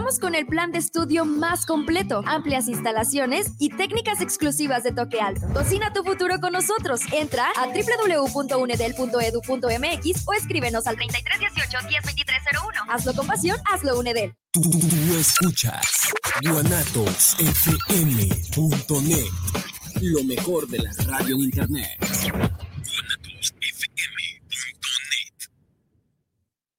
Contamos con el plan de estudio más completo, amplias instalaciones y técnicas exclusivas de toque alto. Cocina tu futuro con nosotros. Entra a www.unedel.edu.mx o escríbenos al 3318 102301. Hazlo con pasión, hazlo Unedel. Tú, escuchas guanatosfm.net, lo mejor de la radio en internet.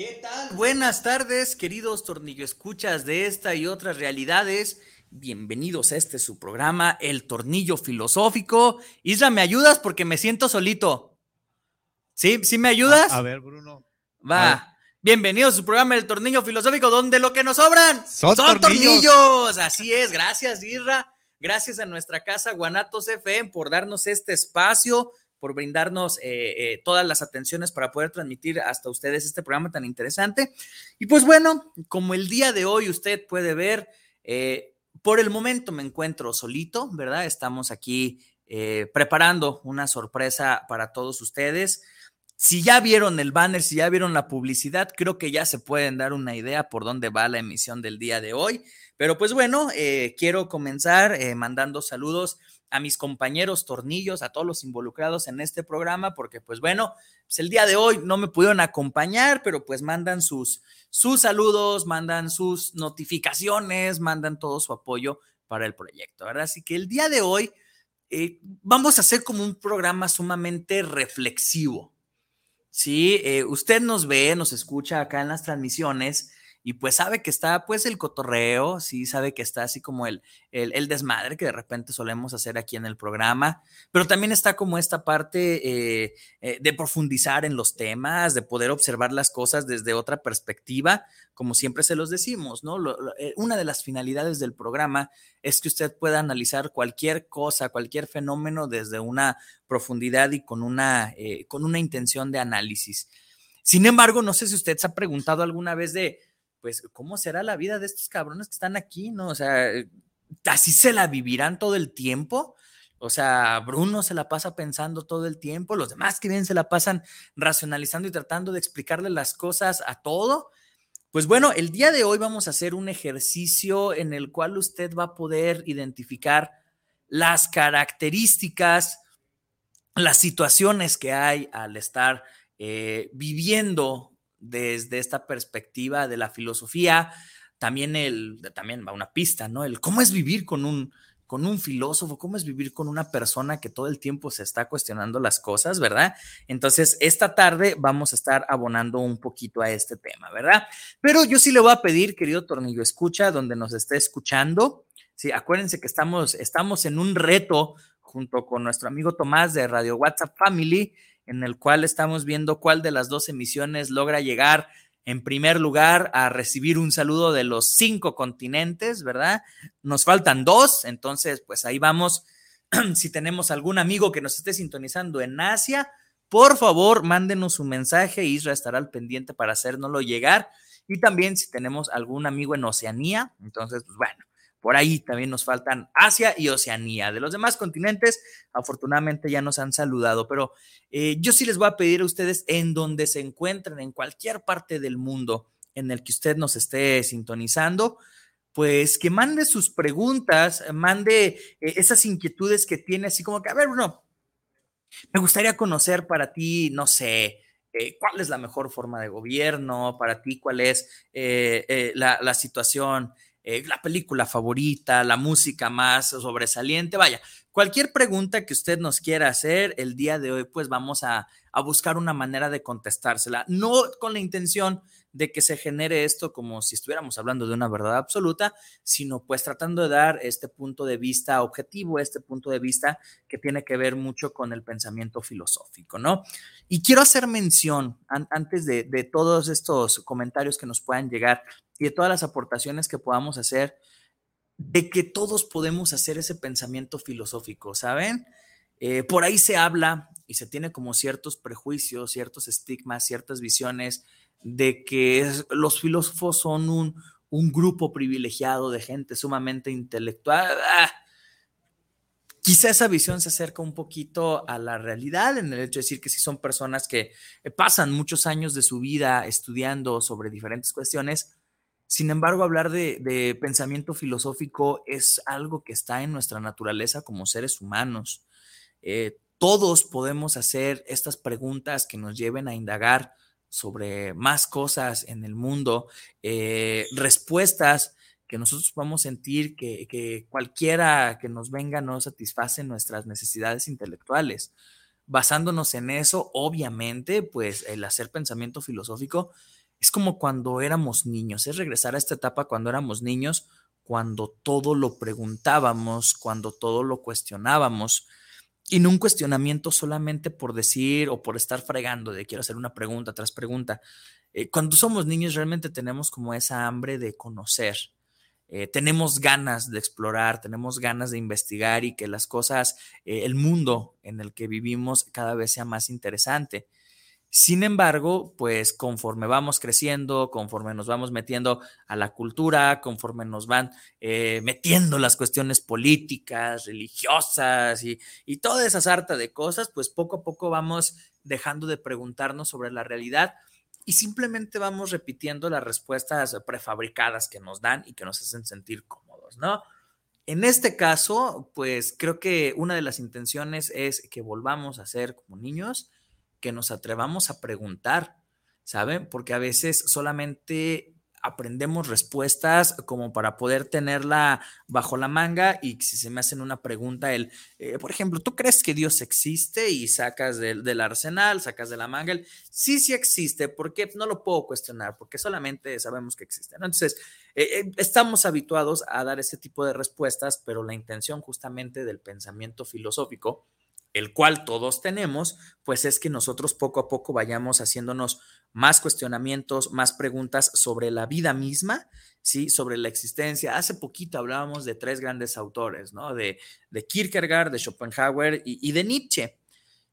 ¿Qué tal? Buenas tardes, queridos tornillo escuchas de esta y otras realidades. Bienvenidos a este su programa, El Tornillo Filosófico. Isra, ¿me ayudas? Porque me siento solito. ¿Sí? ¿Sí me ayudas? A, ver, Bruno. Va. Bienvenidos a su programa El Tornillo Filosófico, donde lo que nos sobran son, tornillos. Así es, gracias, Isra. Gracias a nuestra casa Guanatos FM por darnos este espacio por brindarnos eh, eh, todas las atenciones para poder transmitir hasta ustedes este programa tan interesante. Y pues bueno, como el día de hoy usted puede ver, eh, por el momento me encuentro solito, ¿verdad? Estamos aquí preparando una sorpresa para todos ustedes. Si ya vieron el banner, si ya vieron la publicidad, creo que ya se pueden dar una idea por dónde va la emisión del día de hoy. Pero pues bueno, quiero comenzar mandando saludos a mis compañeros tornillos, a todos los involucrados en este programa, porque pues bueno, pues el día de hoy no me pudieron acompañar, pero pues mandan sus, sus saludos, mandan sus notificaciones, mandan todo su apoyo para el proyecto, ¿verdad? Así que el día de hoy eh, vamos a hacer como un programa sumamente reflexivo. Sí, eh, usted nos ve, nos escucha acá en las transmisiones y pues sabe que está pues el cotorreo, sí, sabe que está así como el, el, desmadre que de repente solemos hacer aquí en el programa, pero también está como esta parte eh, eh, de profundizar en los temas, de poder observar las cosas desde otra perspectiva, como siempre se los decimos, ¿no? Eh, una de las finalidades del programa es que usted pueda analizar cualquier cosa, cualquier fenómeno desde una profundidad y con una, con una intención de análisis. Sin embargo, no sé si usted se ha preguntado alguna vez de, pues, ¿cómo será la vida de estos cabrones que están aquí? ¿No? O sea, así se la vivirán todo el tiempo. O sea, Bruno se la pasa pensando todo el tiempo, los demás que vienen se la pasan racionalizando y tratando de explicarle las cosas a todo. Pues bueno, el día de hoy vamos a hacer un ejercicio en el cual usted va a poder identificar las características, las situaciones que hay al estar eh, viviendo desde esta perspectiva de la filosofía, también el, también va una pista, ¿no? El cómo es vivir con un, con un filósofo, cómo es vivir con una persona que todo el tiempo se está cuestionando las cosas, ¿verdad? Entonces, esta tarde vamos a estar abonando un poquito a este tema, ¿verdad? Pero yo sí le voy a pedir, querido Tornillo Escucha, donde nos esté escuchando, sí, acuérdense que estamos, estamos en un reto junto con nuestro amigo Tomás de Radio WhatsApp Family, en el cual estamos viendo cuál de las dos emisiones logra llegar en primer lugar a recibir un saludo de los cinco continentes, ¿verdad? Nos faltan dos, entonces pues ahí vamos. si tenemos algún amigo que nos esté sintonizando en Asia, por favor, mándenos un mensaje, Isra estará al pendiente para hacérnoslo llegar. Y también si tenemos algún amigo en Oceanía, entonces, pues bueno, por ahí también nos faltan Asia y Oceanía. De los demás continentes, afortunadamente ya nos han saludado, pero eh, yo sí les voy a pedir a ustedes en donde se encuentren, en cualquier parte del mundo en el que usted nos esté sintonizando, pues que mande sus preguntas, mande eh, esas inquietudes que tiene, así como que, a ver, Bruno, me gustaría conocer para ti, no sé, eh, cuál es la mejor forma de gobierno, para ti cuál es la, la situación eh, la película favorita, la música más sobresaliente, vaya, cualquier pregunta que usted nos quiera hacer el día de hoy, pues vamos a, a buscar una manera de contestársela, no con la intención de que se genere esto como si estuviéramos hablando de una verdad absoluta, sino pues tratando de dar este punto de vista objetivo, este punto de vista que tiene que ver mucho con el pensamiento filosófico, ¿no? Y quiero hacer mención, antes de, de todos estos comentarios que nos puedan llegar y de todas las aportaciones que podamos hacer, de que todos podemos hacer ese pensamiento filosófico, ¿saben? Eh, por ahí se habla y se tiene como ciertos prejuicios, ciertos estigmas, ciertas visiones de que los filósofos son un, grupo privilegiado de gente sumamente intelectual. Ah, quizá esa visión se acerca un poquito a la realidad en el hecho de decir que sí son personas que eh, pasan muchos años de su vida estudiando sobre diferentes cuestiones. Sin embargo, hablar de, pensamiento filosófico es algo que está en nuestra naturaleza como seres humanos. Eh, todos podemos hacer estas preguntas que nos lleven a indagar sobre más cosas en el mundo, eh, respuestas que nosotros podamos sentir que, cualquiera que nos venga no satisface nuestras necesidades intelectuales. Basándonos en eso, obviamente, pues el hacer pensamiento filosófico es como cuando éramos niños, es regresar a esta etapa cuando éramos niños, cuando todo lo preguntábamos, cuando todo lo cuestionábamos, y no un cuestionamiento solamente por decir o por estar fregando de quiero hacer una pregunta tras pregunta. Eh, cuando somos niños realmente tenemos como esa hambre de conocer, eh, tenemos ganas de explorar, tenemos ganas de investigar y que las cosas, eh, el mundo en el que vivimos cada vez sea más interesante. Sin embargo, pues conforme vamos creciendo, conforme nos vamos metiendo a la cultura, conforme nos van eh, metiendo las cuestiones políticas, religiosas y, y toda esa sarta de cosas, pues poco a poco vamos dejando de preguntarnos sobre la realidad y simplemente vamos repitiendo las respuestas prefabricadas que nos dan y que nos hacen sentir cómodos, ¿no? En este caso, pues creo que una de las intenciones es que volvamos a ser como niños que nos atrevamos a preguntar, ¿saben? Porque a veces solamente aprendemos respuestas como para poder tenerla bajo la manga y si se me hacen una pregunta, el, eh, por ejemplo, ¿tú crees que Dios existe? Y sacas del, arsenal, sacas de la manga, el, sí, sí existe, porque no lo puedo cuestionar, porque solamente sabemos que existe. Entonces, eh, eh, estamos habituados a dar ese tipo de respuestas, pero la intención justamente del pensamiento filosófico el cual todos tenemos, pues es que nosotros poco a poco vayamos haciéndonos más cuestionamientos, más preguntas sobre la vida misma, ¿sí? Sobre la existencia. Hace poquito hablábamos de tres grandes autores, ¿no? De, de Kierkegaard, de Schopenhauer y, de Nietzsche.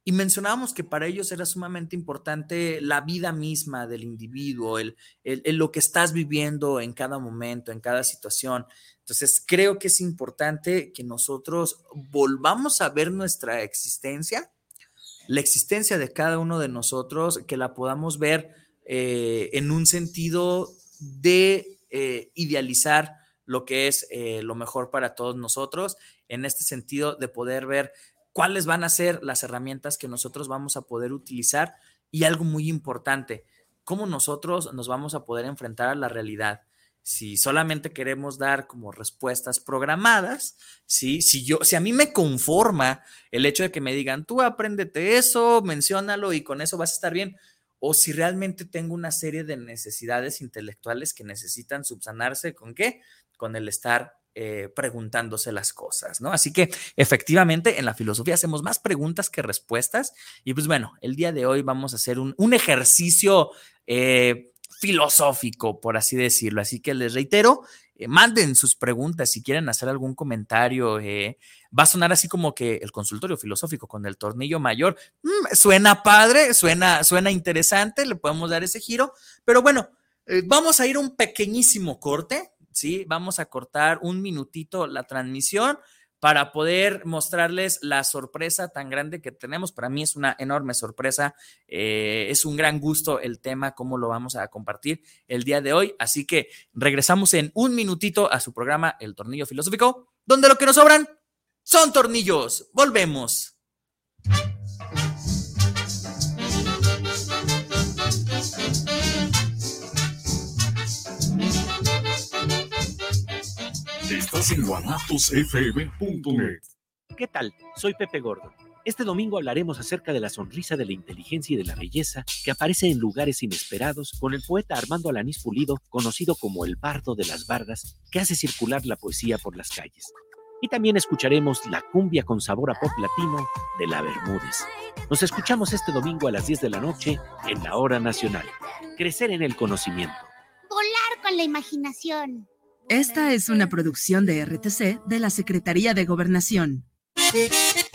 Y mencionábamos que para ellos era sumamente importante la vida misma del individuo, el, lo que estás viviendo en cada momento, en cada situación. Entonces, creo que es importante que nosotros volvamos a ver nuestra existencia, la existencia de cada uno de nosotros, que la podamos ver eh, en un sentido de eh, idealizar lo que es eh, lo mejor para todos nosotros, en este sentido de poder ver cuáles van a ser las herramientas que nosotros vamos a poder utilizar y algo muy importante, cómo nosotros nos vamos a poder enfrentar a la realidad. Si solamente queremos dar como respuestas programadas, si yo, si a mí me conforma el hecho de que me digan, tú apréndete eso, menciónalo y con eso vas a estar bien, o si realmente tengo una serie de necesidades intelectuales que necesitan subsanarse, ¿con qué? Con el estar eh, preguntándose las cosas, ¿no? Así que efectivamente en la filosofía hacemos más preguntas que respuestas y pues bueno, el día de hoy vamos a hacer un, ejercicio eh, filosófico, por así decirlo. Así que les reitero, eh, manden sus preguntas si quieren hacer algún comentario. va a sonar así como que el consultorio filosófico con el tornillo mayor. Mm, suena padre, suena, suena interesante, le podemos dar ese giro, pero bueno, vamos a ir un pequeñísimo corte ¿sí? Vamos a cortar un minutito la transmisión para poder mostrarles la sorpresa tan grande que tenemos. Para mí es una enorme sorpresa, eh, es un gran gusto el tema, cómo lo vamos a compartir el día de hoy. Así que regresamos en un minutito a su programa El Tornillo Filosófico, donde lo que nos sobran son tornillos. Volvemos. Estás en guanatosfm.net. ¿Qué tal? Soy Pepe Gordon. Este domingo hablaremos acerca de la sonrisa de la inteligencia y de la belleza que aparece en lugares inesperados con el poeta Armando Alanís Pulido, conocido como el bardo de las bardas, que hace circular la poesía por las calles. Y también escucharemos la cumbia con sabor a pop latino de la Bermúdez. Nos escuchamos este domingo a las 10 de la noche en la Hora Nacional. Crecer en el conocimiento. Volar con la imaginación. Esta es una producción de RTC de la Secretaría de Gobernación.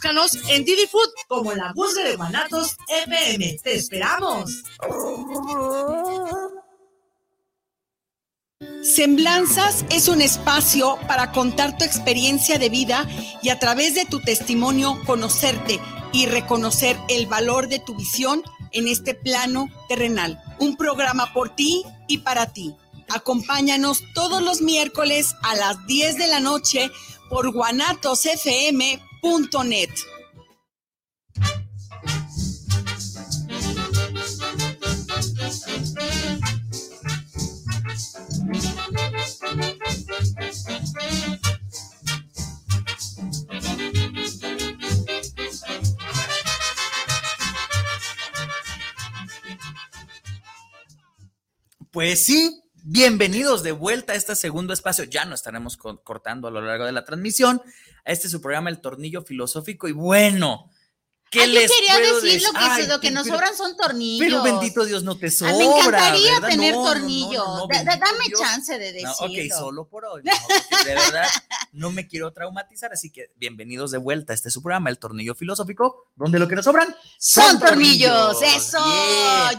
búscanos en Didi Food como la Guzga de Guanatos FM. ¡Te esperamos! Semblanzas es un espacio para contar tu experiencia de vida y a través de tu testimonio conocerte y reconocer el valor de tu visión en este plano terrenal. Un programa por ti y para ti. Acompáñanos todos los miércoles a las 10 de la noche por guanatosfm.com net. Pues sí, Bienvenidos de vuelta a este segundo espacio. Ya no estaremos cortando a lo largo de la transmisión. Este es su programa El Tornillo Filosófico. Y bueno, ¿Qué yo quería decir lo que, lo que nos sobran son tornillos. Pero bendito Dios, no te sobra. me encantaría tener tornillos. dame chance de decirlo. ok, solo por hoy. de verdad, no me quiero traumatizar. Así que bienvenidos de vuelta. Este es su programa, El Tornillo Filosófico, donde lo que nos sobran son, tornillos. Eso.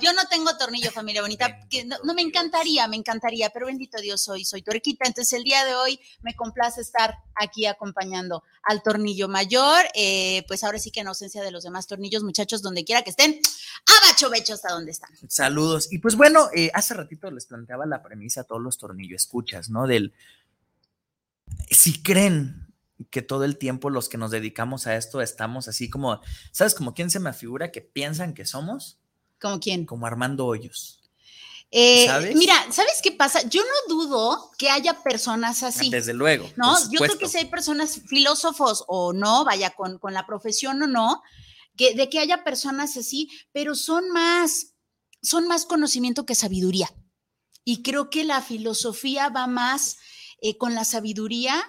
Yo no tengo tornillo, familia bonita. Que no, me encantaría, me encantaría. Pero bendito Dios, soy, soy tuerquita. Entonces, el día de hoy me complace estar aquí acompañando al tornillo mayor. Eh, pues ahora sí que en ausencia de los demás tornillos, muchachos, donde quiera que estén, abacho becho hasta donde están. Saludos. Y pues bueno, eh, hace ratito les planteaba la premisa a todos los tornillos, escuchas, ¿no? Del, si creen que todo el tiempo los que nos dedicamos a esto estamos así como, ¿sabes? Como quién se me figura que piensan que somos. ¿Como quién? Como Armando Hoyos. Eh, mira, ¿sabes qué pasa? Yo no dudo que haya personas así. Desde luego. No, yo creo que si hay personas, filósofos o no, vaya con, con la profesión o no, que, de que haya personas así, pero son más, son más conocimiento que sabiduría. Y creo que la filosofía va más eh, con la sabiduría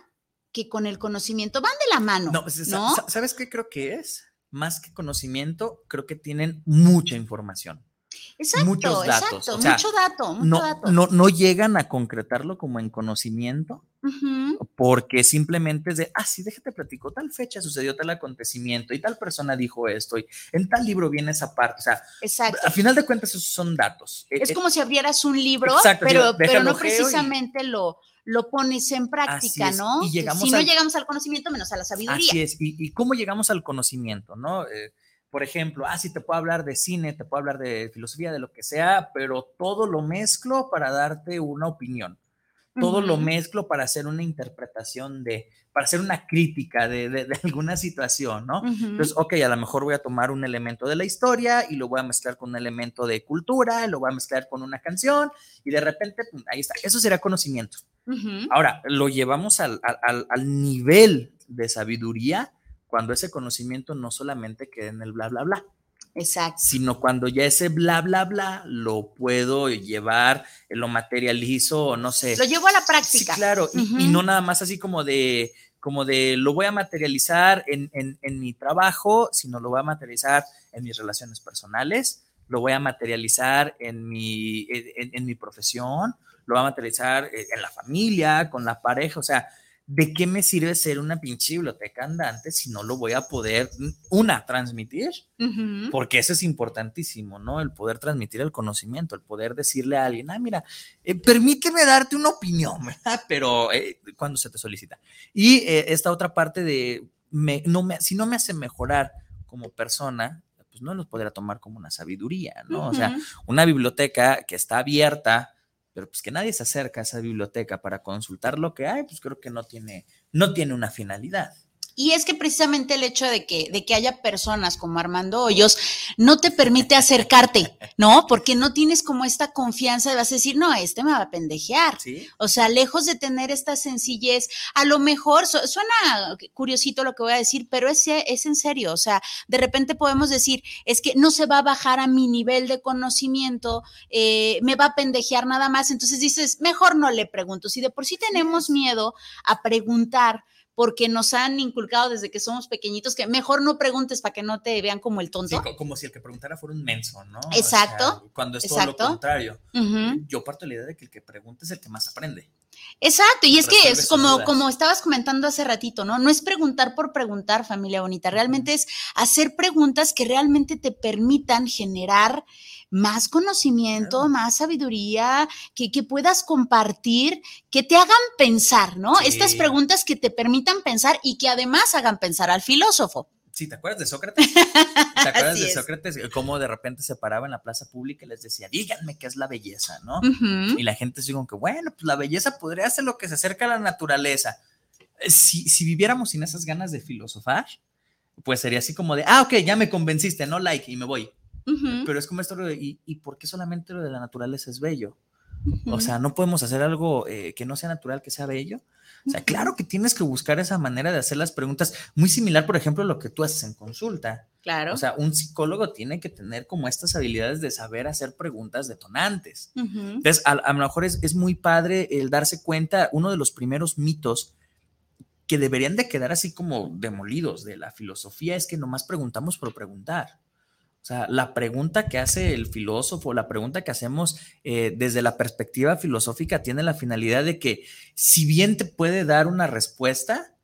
que con el conocimiento. Van de la mano. No, ¿no? ¿sabes qué creo que es? Más que conocimiento, creo que tienen mucha información. Exacto, muchos datos. Exacto, mucho dato, no, No, no llegan a concretarlo como en conocimiento, porque simplemente es de, ah, sí, déjate platico, tal fecha sucedió tal acontecimiento y tal persona dijo esto y en tal libro viene esa parte. O sea, Exacto. a final de cuentas esos son datos. E, es e como si abrieras un libro, pero, pero no precisamente lo, lo pones en práctica, ¿no? si no llegamos al conocimiento, menos a la sabiduría. Así es. ¿Y, cómo llegamos al conocimiento, no? Eh, por ejemplo, ah, sí, te puedo hablar de cine, te puedo hablar de filosofía, de lo que sea, pero todo lo mezclo para darte una opinión. Todo lo mezclo para hacer una interpretación de, para hacer una crítica de, alguna situación, ¿no? Entonces, ok, a lo mejor voy a tomar un elemento de la historia y lo voy a mezclar con un elemento de cultura, lo voy a mezclar con una canción y de repente, ahí está. Eso será conocimiento. Ahora, lo llevamos al, al, al nivel de sabiduría cuando ese conocimiento no solamente queda en el bla, bla, bla. Exacto. Sino cuando ya ese bla, bla, bla lo puedo llevar, lo materializo, no sé. Lo llevo a la práctica. Sí, claro. y, no nada más así como de, como de lo voy a materializar en, mi trabajo, sino lo voy a materializar en mis relaciones personales, lo voy a materializar en mi, en mi profesión, lo voy a materializar eh, en la familia, con la pareja, o sea, ¿de qué me sirve ser una pinche biblioteca andante si no lo voy a poder, una, transmitir? Porque eso es importantísimo, ¿no? El poder transmitir el conocimiento, el poder decirle a alguien, ah, mira, eh, permíteme darte una opinión, ¿verdad? Pero eh, cuando se te solicita. Y eh, esta otra parte de me, no me, si no me hace mejorar como persona, pues no los podría tomar como una sabiduría, ¿no? O sea, una biblioteca que está abierta, pero pues que nadie se acerca a esa biblioteca para consultar lo que hay, pues creo que no tiene, no tiene una finalidad. Y es que precisamente el hecho de que, de que haya personas como Armando Hoyos no te permite acercarte, ¿no? Porque no tienes como esta confianza de vas a decir, no, este me va a pendejear. O sea, lejos de tener esta sencillez, a lo mejor suena curiosito lo que voy a decir, pero es, es en serio. O sea, de repente podemos decir, es que no se va a bajar a mi nivel de conocimiento, eh, me va a pendejear nada más. Entonces dices, mejor no le pregunto. Si de por sí tenemos miedo a preguntar, porque nos han inculcado desde que somos pequeñitos que mejor no preguntes para que no te vean como el tonto. Sí, como si el que preguntara fuera un menso, ¿no? Exacto. cuando es todo lo contrario. Yo parto de la idea de que el que pregunta es el que más aprende. Exacto, y es que es como, como estabas comentando hace ratito, ¿no? No es preguntar por preguntar, familia bonita, realmente es hacer preguntas que realmente te permitan generar más conocimiento, más sabiduría, que, que, puedas compartir, que te hagan pensar, ¿no? Estas preguntas que te permitan pensar y que además hagan pensar al filósofo. Sí, ¿te acuerdas de Sócrates? ¿Te acuerdas de Sócrates? Cómo de repente se paraba en la plaza pública y les decía, díganme qué es la belleza, ¿no? Y la gente se que, bueno, pues la belleza podría ser lo que se acerca a la naturaleza. Si, si viviéramos sin esas ganas de filosofar, pues sería así como de, ah, ok, ya me convenciste, no like, y me voy. Pero es como esto de, ¿y, ¿y, por qué solamente lo de la naturaleza es bello? O sea, no podemos hacer algo eh, que no sea natural, que sea bello. O sea, claro que tienes que buscar esa manera de hacer las preguntas, muy similar, por ejemplo, a lo que tú haces en consulta. Claro. O sea, un psicólogo tiene que tener como estas habilidades de saber hacer preguntas detonantes. Entonces, a, a, lo mejor es, es muy padre el darse cuenta, uno de los primeros mitos que deberían de quedar así como demolidos de la filosofía es que nomás preguntamos por preguntar. O sea, la pregunta que hace el filósofo, la pregunta que hacemos eh, desde la perspectiva filosófica tiene la finalidad de que si bien te puede dar una respuesta,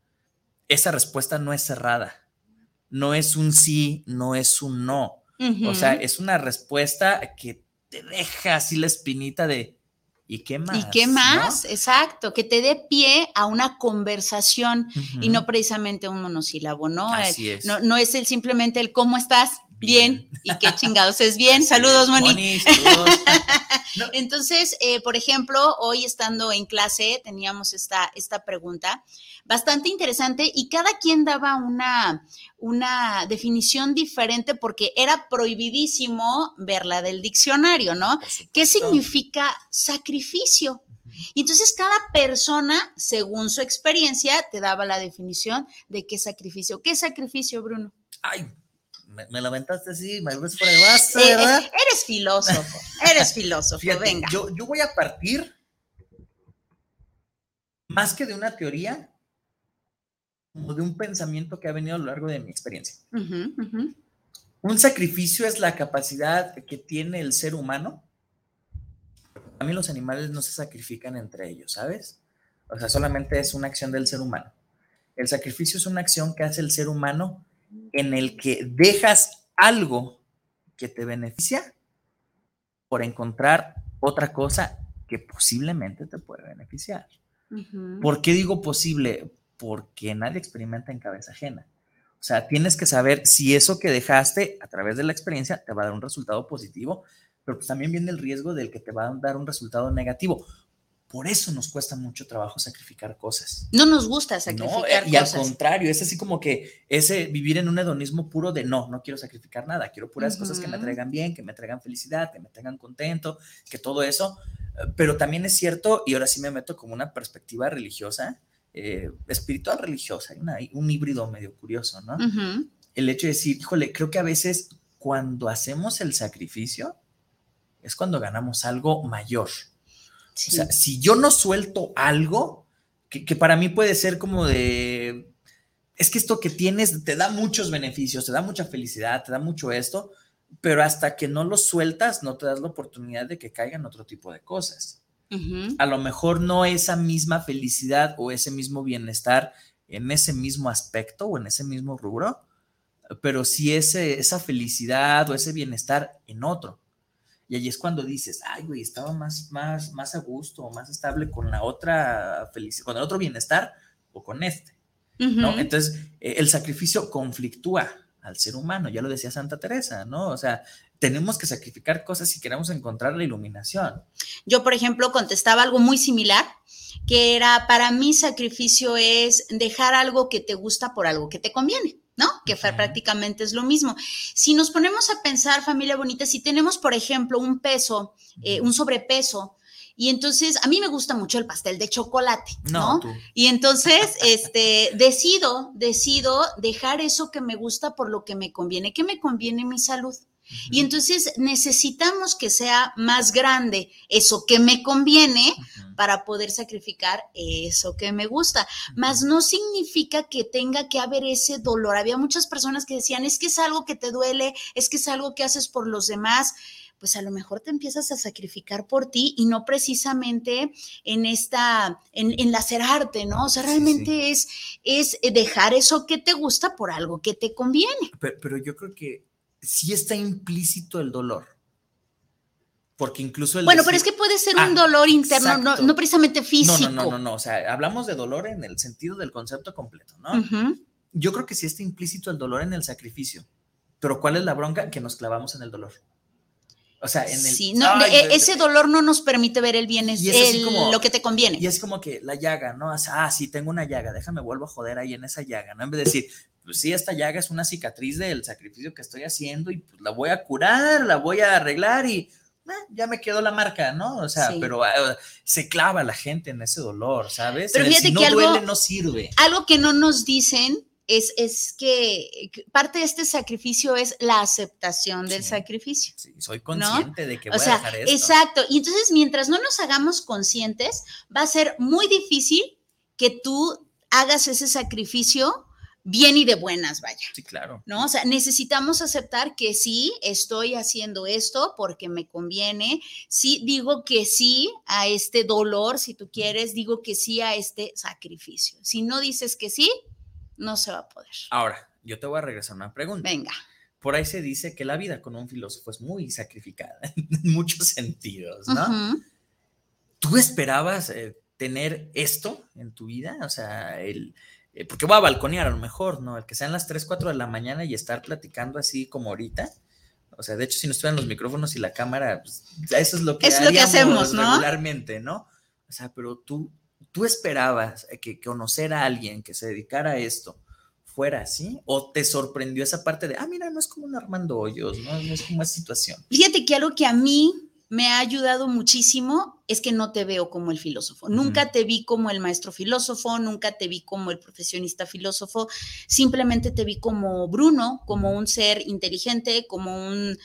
esa respuesta no es cerrada, no es un sí, no es un no. O sea, es una respuesta que te deja así la espinita de, ¿Y qué más? ¿Y qué más? Exacto, que te dé pie a una conversación y no precisamente un monosílabo, ¿no? Así es. No, no es el simplemente el cómo estás, Bien. ¿Y qué chingados es bien? Saludos, Moni. Entonces, eh, por ejemplo, hoy estando en clase teníamos esta, esta pregunta bastante interesante y cada quien daba una, una definición diferente porque era prohibidísimo verla del diccionario, ¿no? ¿Qué significa sacrificio? Y entonces cada persona, según su experiencia, te daba la definición de qué sacrificio. ¿Qué sacrificio, Bruno? Ay, me, lamentaste así, me por el vaso, eh, ¿verdad? eres filósofo, eres filósofo, venga. Yo, yo voy a partir más que de una teoría, como de un pensamiento que ha venido a lo largo de mi experiencia. Un sacrificio es la capacidad que tiene el ser humano. A mí los animales no se sacrifican entre ellos, ¿sabes? O sea, solamente es una acción del ser humano. El sacrificio es una acción que hace el ser humano en el que dejas algo que te beneficia por encontrar otra cosa que posiblemente te puede beneficiar. ¿Por qué digo posible? Porque nadie experimenta en cabeza ajena. O sea, tienes que saber si eso que dejaste a través de la experiencia te va a dar un resultado positivo, pero pues también viene el riesgo del que te va a dar un resultado negativo. Por eso nos cuesta mucho trabajo sacrificar cosas. No nos gusta sacrificar no, y al contrario, es así como que ese vivir en un hedonismo puro de no, no quiero sacrificar nada, quiero puras cosas que me traigan bien, que me traigan felicidad, que me tengan contento, que todo eso. Pero también es cierto, y ahora sí me meto como una perspectiva religiosa, eh, espiritual religiosa, un híbrido medio curioso, ¿no? El hecho de decir, híjole, creo que a veces cuando hacemos el sacrificio es cuando ganamos algo mayor. O sea, si yo no suelto algo, que, para mí puede ser como de, es que esto que tienes te da muchos beneficios, te da mucha felicidad, te da mucho esto, pero hasta que no lo sueltas, no te das la oportunidad de que caigan otro tipo de cosas. A lo mejor no esa misma felicidad o ese mismo bienestar en ese mismo aspecto o en ese mismo rubro, pero sí ese, esa felicidad o ese bienestar en otro. Y ahí es cuando dices, ay, güey, estaba más, más, más a gusto, más estable con la otra felicidad, con el otro bienestar o con este. ¿no? Entonces, eh, el sacrificio conflictúa al ser humano, ya lo decía Santa Teresa, ¿no? O sea, tenemos que sacrificar cosas si queremos encontrar la iluminación. Yo, por ejemplo, contestaba algo muy similar, que era, para mí sacrificio es dejar algo que te gusta por algo que te conviene. ¿No? Que prácticamente es lo mismo. Si nos ponemos a pensar, familia bonita, si tenemos, por ejemplo, un peso, eh, un sobrepeso, y entonces a mí me gusta mucho el pastel de chocolate, ¿no? Y entonces, este, decido, decido dejar eso que me gusta por lo que me conviene. ¿Qué me conviene mi salud? Y entonces necesitamos que sea más grande eso que me conviene para poder sacrificar eso que me gusta. Más no significa que tenga que haber ese dolor. Había muchas personas que decían, es que es algo que te duele, es que es algo que haces por los demás pues a lo mejor te empiezas a sacrificar por ti y no precisamente en esta, en, en lacerarte, ¿no? O sea, realmente es, es dejar eso que te gusta por algo que te conviene. pero yo creo que sí está implícito el dolor. Porque incluso el. Bueno, pero es que puede ser un ah, dolor interno, no, precisamente físico. No, no, no, no, O sea, hablamos de dolor en el sentido del concepto completo, ¿no? Yo creo que sí está implícito el dolor en el sacrificio. Pero ¿cuál es la bronca? Que nos clavamos en el dolor. O sea, en el. Sí, no, e, ese dolor no nos permite ver el bien, es, lo que te conviene. Y es como que la llaga, ¿no? O sea, ah, sí, tengo una llaga, déjame vuelvo a joder ahí en esa llaga, ¿no? En vez de decir, pues sí, esta llaga es una cicatriz del sacrificio que estoy haciendo y pues la voy a curar, la voy a arreglar y eh, ya me quedó la marca, ¿no? O sea, pero ah, se clava la gente en ese dolor, ¿sabes? Pero fíjate si no que duele, no sirve. Algo que no nos dicen es, es, que parte de este sacrificio es la aceptación del sacrificio. Sí, soy consciente de que voy a dejar esto. Exacto. Y entonces, mientras no nos hagamos conscientes, va a ser muy difícil que tú hagas ese sacrificio bien y de buenas, vaya. Sí, claro. ¿No? O sea, necesitamos aceptar que sí, estoy haciendo esto porque me conviene. Sí, digo que sí a este dolor, si tú quieres, digo que sí a este sacrificio. Si no dices que sí, no se va a poder. Ahora, yo te voy a regresar una pregunta. Venga. Por ahí se dice que la vida con un filósofo es muy sacrificada en muchos sentidos, ¿no? ¿Tú esperabas eh, tener esto en tu vida? O sea, el, eh, porque voy a balconear a lo mejor, ¿no? El que sean las 3, 4 de la mañana y estar platicando así como ahorita. O sea, de hecho, si no estuvieran los micrófonos y la cámara, pues, eso es lo que, es lo que hacemos, ¿no? regularmente, ¿no? O sea, pero tú, tú esperabas que conocer a alguien que se dedicara a esto fuera así? ¿O te sorprendió esa parte de, ah, mira, no es como un Armando Hoyos, ¿no? No es como esa situación. Fíjate que algo que a mí me ha ayudado muchísimo es que no te veo como el filósofo. Nunca te vi como el maestro filósofo, nunca te vi como el profesionista filósofo, simplemente te vi como Bruno, como un ser inteligente, como un,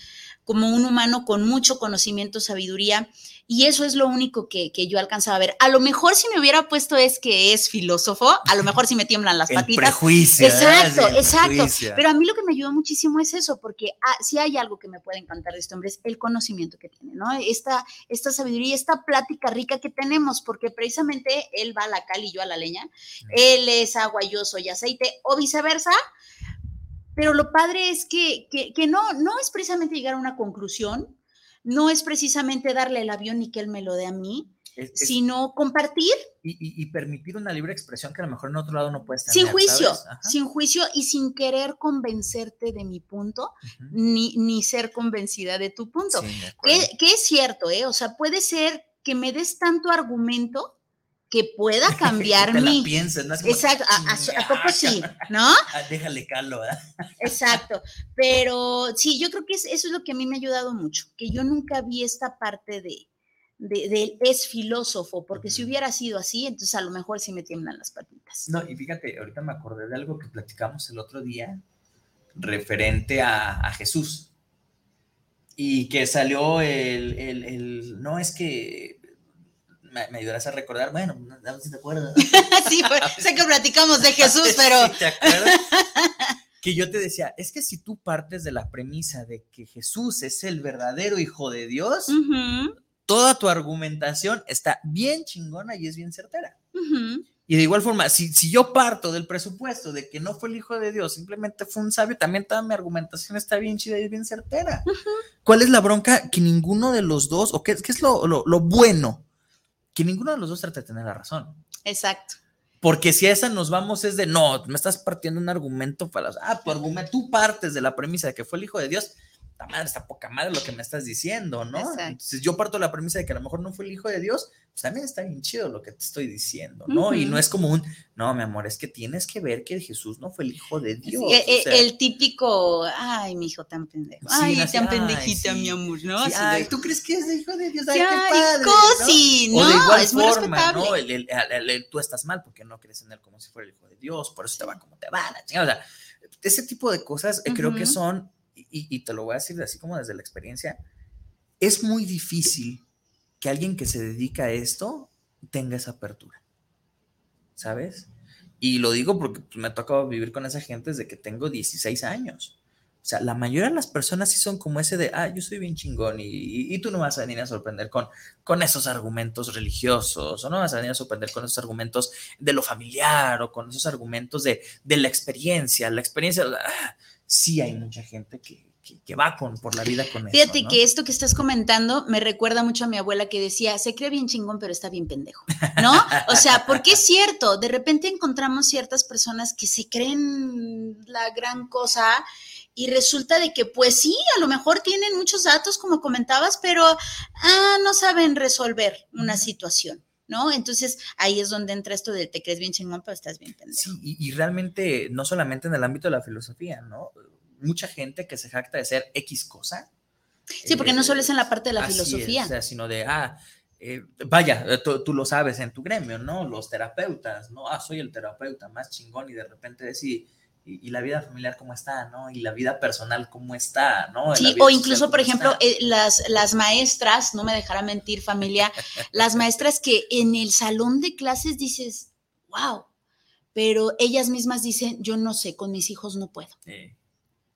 como un humano con mucho conocimiento, sabiduría y eso es lo único que, yo alcanzaba a ver. A lo mejor si me hubiera puesto es que es filósofo, a lo mejor si me tiemblan las patitas. Prejuicio, exacto, exacto. Pero a mí lo que me ayudó muchísimo es eso, porque ah, si hay algo que me puede encantar de este hombre es el conocimiento que tiene, ¿no? Esta, esta sabiduría, esta plática rica que tenemos, porque precisamente él va a la cal y yo a la leña. Él es agua, yo soy aceite, o viceversa. Pero lo padre es que, que, que no, no es precisamente llegar a una conclusión, no es precisamente darle el avión y que él me lo dé a mí, sino compartir. Y, permitir una libre expresión que a lo mejor en otro lado no puedes tener. Sin juicio, sin juicio y sin querer convencerte de mi punto, ni, ni, ser convencida de tu punto. que, es cierto, ¿eh? O sea, puede ser que me des tanto argumento que pueda cambiar mi. Exacto, a, poco sí, ¿no? Ah, déjale calo, ¿verdad? Exacto, pero sí, yo creo que eso es lo que a mí me ha ayudado mucho, que yo nunca vi esta parte de, de, es filósofo, porque si hubiera sido así, entonces a lo mejor sí me tiemblan las patitas. No, y fíjate, ahorita me acordé de algo que platicamos el otro día referente a, Jesús y que salió el, el, no es que me, ayudarás a recordar, bueno, si te acuerdas. sí, sé que platicamos de Jesús, pero... ¿Te acuerdas? que yo te decía, es que si tú partes de la premisa de que Jesús es el verdadero Hijo de Dios, toda tu argumentación está bien chingona y es bien certera. Y de igual forma, si, si, yo parto del presupuesto de que no fue el Hijo de Dios, simplemente fue un sabio, también toda mi argumentación está bien chida y bien certera. ¿Cuál es la bronca? Que ninguno de los dos, o qué, qué es lo, lo, lo bueno que ninguno de los dos trata de tener la razón. Exacto. Porque si a esa nos vamos es de, no, me estás partiendo un argumento para... Ah, tu argumento, tú partes de la premisa de que fue el Hijo de Dios madre, está poca madre lo que me estás diciendo, ¿no? Entonces yo parto de la premisa de que a lo mejor no fue el hijo de Dios, pues también está bien chido lo que te estoy diciendo, ¿no? Y no es como un, no, mi amor, es que tienes que ver que Jesús no fue el hijo de Dios. el, típico, ay, mi hijo tan pendejo, ay, tan pendejita, mi amor, ¿no? ay, ¿tú crees que es el hijo de Dios? Ay, qué padre, cosi, ¿no? O de igual es forma, ¿no? tú estás mal porque no crees en él como si fuera el hijo de Dios, por eso te va como te va, la chingada, o sea, ese tipo de cosas eh, creo que son y, te lo voy a decir así como desde la experiencia, es muy difícil que alguien que se dedica a esto tenga esa apertura, ¿sabes? Y lo digo porque me ha vivir con esa gente desde que tengo 16 años. O sea, la mayoría de las personas sí son como ese de, ah, yo soy bien chingón y, tú no vas a venir a sorprender con, con esos argumentos religiosos o no vas a venir a sorprender con esos argumentos de lo familiar o con esos argumentos de, de la experiencia. La experiencia, ah, sí hay mucha gente que, que, va con, por la vida con eso. Fíjate que esto que estás comentando me recuerda mucho a mi abuela que decía, se cree bien chingón, pero está bien pendejo, ¿no? O sea, porque es cierto, de repente encontramos ciertas personas que se creen la gran cosa y resulta de que, pues sí, a lo mejor tienen muchos datos, como comentabas, pero ah, no saben resolver una situación. ¿No? Entonces ahí es donde entra esto de te crees bien chingón, pero estás bien pendejo. Sí, y, realmente no solamente en el ámbito de la filosofía, ¿no? Mucha gente que se jacta de ser X cosa. Sí, porque no eh, solo es en la parte de la filosofía. o sea, sino de, ah, eh, vaya, eh, tú, lo sabes en tu gremio, ¿no? Los terapeutas, ¿no? Ah, soy el terapeuta más chingón y de repente decir y, la vida familiar cómo está, ¿no? Y la vida personal cómo está, ¿no? Sí, o incluso, por ejemplo, eh, las, las maestras, no me dejará mentir familia, las maestras que en el salón de clases dices, wow, pero ellas mismas dicen, yo no sé, con mis hijos no puedo.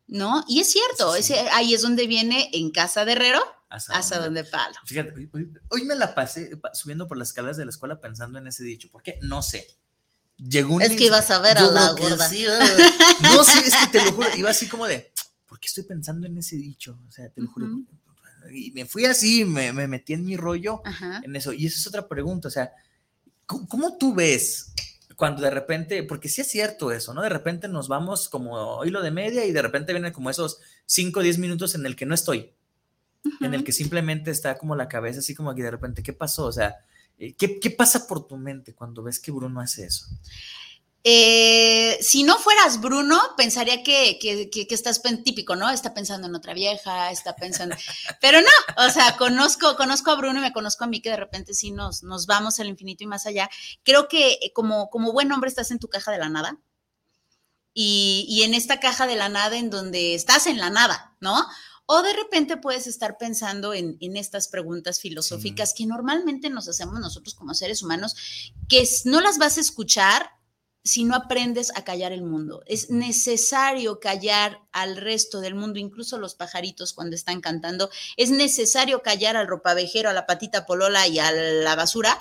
¿No? Y es cierto, ahí es donde viene en casa de herrero, hasta, donde palo. Fíjate, hoy, me la pasé subiendo por las escaleras de la escuela pensando en ese dicho, porque no sé, llegó un... Es que ibas a ver a la gorda. no, sí, es que te lo juro, iba así como de, ¿por qué estoy pensando en ese dicho? O sea, te lo juro. Y me fui así, me, me metí en mi rollo en eso. Y esa es otra pregunta, o sea, ¿cómo, tú ves cuando de repente, porque sí es cierto eso, ¿no? De repente nos vamos como hilo de media y de repente vienen como esos 5 o 10 minutos en el que no estoy, en el que simplemente está como la cabeza así como aquí de repente, ¿qué pasó? O sea, eh, ¿Qué, pasa por tu mente cuando ves que Bruno hace eso? Eh, si no fueras Bruno, pensaría que, que, estás típico, ¿no? Está pensando en otra vieja, está pensando. Pero no, o sea, conozco, conozco a Bruno y me conozco a mí que de repente sí nos, nos vamos al infinito y más allá. Creo que eh, como, como buen hombre estás en tu caja de la nada. Y, y en esta caja de la nada en donde estás en la nada, ¿no? O de repente puedes estar pensando en, estas preguntas filosóficas que normalmente nos hacemos nosotros como seres humanos, que no las vas a escuchar si no aprendes a callar el mundo. Es necesario callar al resto del mundo, incluso los pajaritos cuando están cantando. Es necesario callar al ropavejero, a la patita polola y a la basura,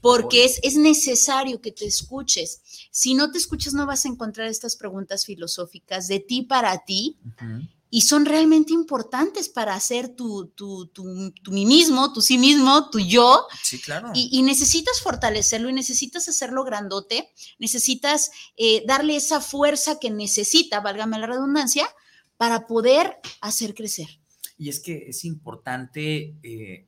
porque Es, es, necesario que te escuches. Si no te escuchas, no vas a encontrar estas preguntas filosóficas de ti para ti y son realmente importantes para hacer tu, tu, tu, tu mí mismo, tu sí mismo, tu yo. Sí, claro. Y, necesitas fortalecerlo y necesitas hacerlo grandote, necesitas eh, darle esa fuerza que necesita, válgame la redundancia, para poder hacer crecer. Y es que es importante eh,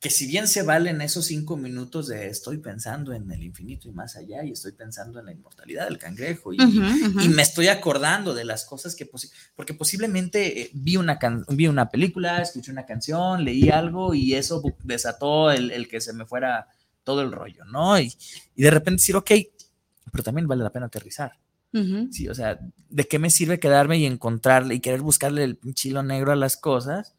que si bien se valen esos cinco minutos de estoy pensando en el infinito y más allá, y estoy pensando en la inmortalidad del cangrejo, y, me estoy acordando de las cosas que, porque posiblemente eh, vi, una vi una película, escuché una canción, leí algo y eso desató el, que se me fuera todo el rollo, ¿no? Y, de repente decir, ok, pero también vale la pena aterrizar. Sí, o sea, ¿de qué me sirve quedarme y encontrarle y querer buscarle el chilo negro a las cosas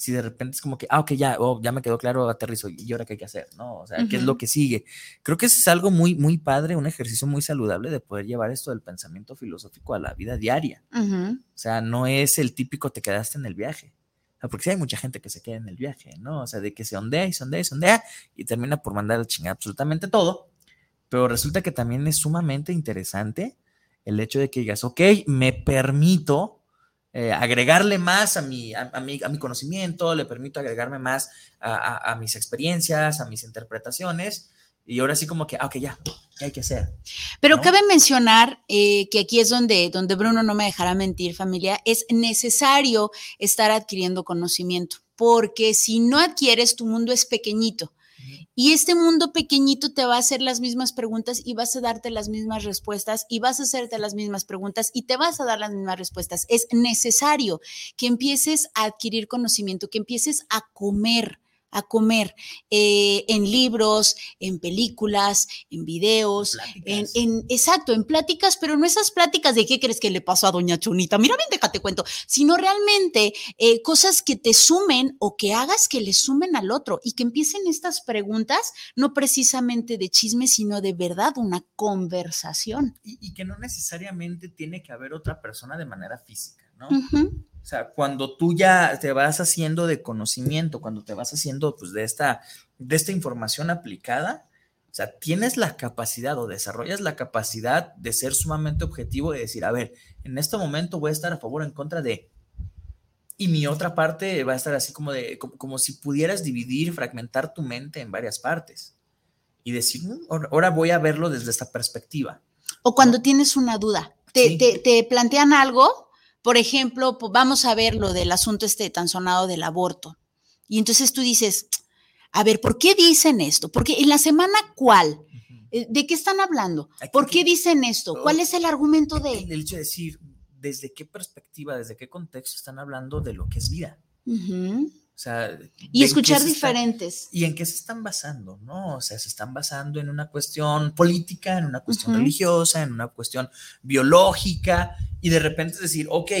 si de repente es como que, ah, ok, ya, oh, ya me quedó claro, aterrizo, ¿y ahora qué hay que hacer? ¿No? O sea, ¿qué es lo que sigue? Creo que es algo muy, muy padre, un ejercicio muy saludable de poder llevar esto del pensamiento filosófico a la vida diaria. O sea, no es el típico te quedaste en el viaje. porque sí hay mucha gente que se queda en el viaje, ¿no? O sea, de que se ondea y se ondea y se ondea y termina por mandar a chingar absolutamente todo. Pero resulta que también es sumamente interesante el hecho de que digas, ok, me permito eh, agregarle más a mi, a, mi, a, mi, conocimiento, le permito agregarme más a, mis experiencias, a mis interpretaciones, Y ahora sí como que, ah, ok, ya, ¿qué hay que hacer? Pero cabe mencionar eh, que aquí es donde, donde Bruno no me dejará mentir, familia, es necesario estar adquiriendo conocimiento, porque si no adquieres, tu mundo es pequeñito. Y este mundo pequeñito te va a hacer las mismas preguntas y vas a darte las mismas respuestas y vas a hacerte las mismas preguntas y te vas a dar las mismas respuestas. Es necesario que empieces a adquirir conocimiento, que empieces a comer a comer eh, en libros, en películas, en videos, en, en, exacto, en pláticas, pero no esas pláticas de qué crees que le pasó a doña Chunita, mira bien, déjate cuento, sino realmente eh, cosas que te sumen o que hagas que le sumen al otro y que empiecen estas preguntas, no precisamente de chisme, sino de verdad, una conversación. Y, y que no necesariamente tiene que haber otra persona de manera física, ¿no? O sea, cuando tú ya te vas haciendo de conocimiento, cuando te vas haciendo pues de esta, de esta información aplicada, o sea, tienes la capacidad o desarrollas la capacidad de ser sumamente objetivo y decir, a ver, en este momento voy a estar a favor o en contra de... Y mi otra parte va a estar así como de, como, como si pudieras dividir, fragmentar tu mente en varias partes y decir, "Mm, ahora voy a verlo desde esta perspectiva. O cuando tienes una duda, te, Sí. te, te plantean algo, por ejemplo, pues vamos a ver lo del asunto este tan sonado del aborto. Y entonces tú dices, a ver, ¿por qué dicen esto? Porque en la semana cuál, Eh, ¿de qué están hablando? ¿Por qué dicen esto? ¿Cuál es el argumento de? El hecho de decir, ¿desde qué perspectiva, desde qué contexto están hablando de lo que es vida? Sea, Y ¿en escuchar está- diferentes. ¿Y en qué se están basando? ¿No? O sea, se están basando en una cuestión política, en una cuestión religiosa, en una cuestión biológica, y de repente decir, ok,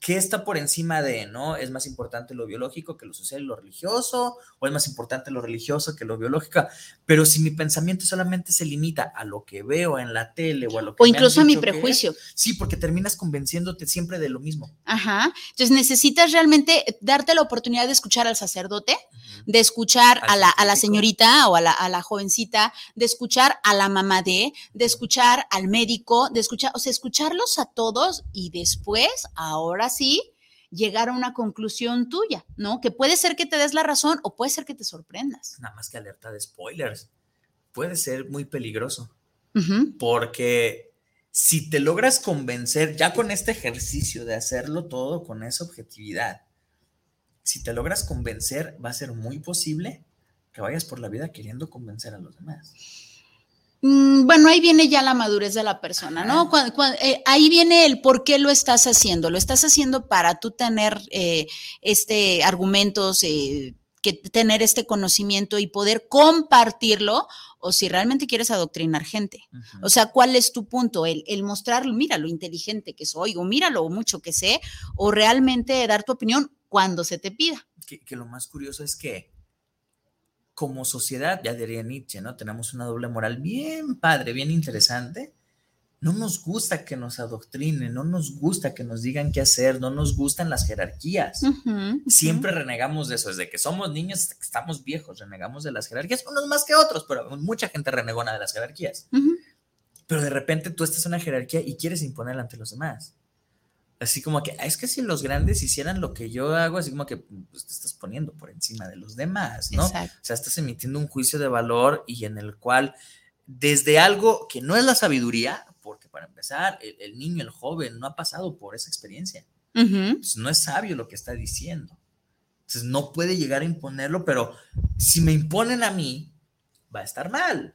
¿qué está por encima de, no? ¿Es más importante lo biológico que lo social y lo religioso? ¿O es más importante lo religioso que lo biológico? Pero si mi pensamiento solamente se limita a lo que veo en la tele o a lo que O me han incluso a mi es, prejuicio. sí, porque terminas convenciéndote siempre de lo mismo. Ajá. Entonces necesitas realmente darte la oportunidad de escuchar al sacerdote, de escuchar a la, a la señorita o a la, a la jovencita, de escuchar a la mamá de, de escuchar al médico, de escuchar, o sea, escucharlos a todos y después, ahora sí, llegar a una conclusión tuya, ¿no? Que puede ser que te des la razón o puede ser que te sorprendas. Nada más que alerta de spoilers. Puede ser muy peligroso. Porque si te logras convencer ya con este ejercicio de hacerlo todo con esa objetividad, si te logras convencer, va a ser muy posible que vayas por la vida queriendo convencer a los demás. Mm, Bueno, ahí viene ya la madurez de la persona, ¿no? Eh, ahí viene el por qué lo estás haciendo. Lo estás haciendo para tú tener eh, este argumentos, eh, que tener este conocimiento y poder compartirlo, o si realmente quieres adoctrinar gente. O sea, ¿cuál es tu punto? El, el mostrar, mira lo inteligente que soy, o mira lo mucho que sé, o realmente dar tu opinión cuando se te pida. Que, que lo más curioso es que como sociedad, ya diría Nietzsche, ¿no? Tenemos una doble moral bien padre, bien interesante. No nos gusta que nos adoctrinen, no nos gusta que nos digan qué hacer, no nos gustan las jerarquías. Siempre renegamos de eso, desde que somos niños hasta que estamos viejos, renegamos de las jerarquías, unos más que otros, pero mucha gente renegona de las jerarquías. Pero de repente tú estás en una jerarquía y quieres imponerla ante los demás. Así como que, "Ah, es que si los grandes hicieran lo que yo hago, así como que pues, te estás poniendo por encima de los demás, ¿no? Exacto. O sea, estás emitiendo un juicio de valor y en el cual, desde algo que no es la sabiduría, porque para empezar, el, el niño, el joven, no ha pasado por esa experiencia pues, no es sabio lo que está diciendo. Entonces no puede llegar a imponerlo, pero si me imponen a mí, va a estar mal.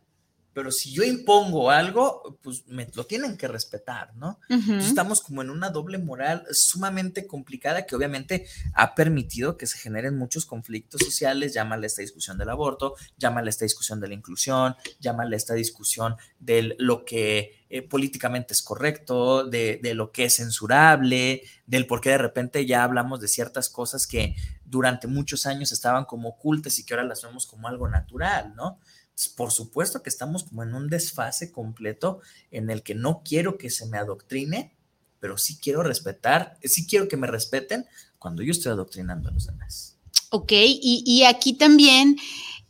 Pero si yo impongo algo, pues me lo tienen que respetar, ¿no? Entonces, estamos como en una doble moral sumamente complicada que obviamente ha permitido que se generen muchos conflictos sociales, llámale esta discusión del aborto, llámale esta discusión de la inclusión, llámale esta discusión de lo que eh, políticamente es correcto, de, de lo que es censurable, del por qué de repente ya hablamos de ciertas cosas que durante muchos años estaban como ocultas y que ahora las vemos como algo natural, ¿no? Por supuesto que estamos como en un desfase completo en el que no quiero que se me adoctrine, pero sí quiero respetar, sí quiero que me respeten cuando yo estoy adoctrinando a los demás. Ok, y, y aquí también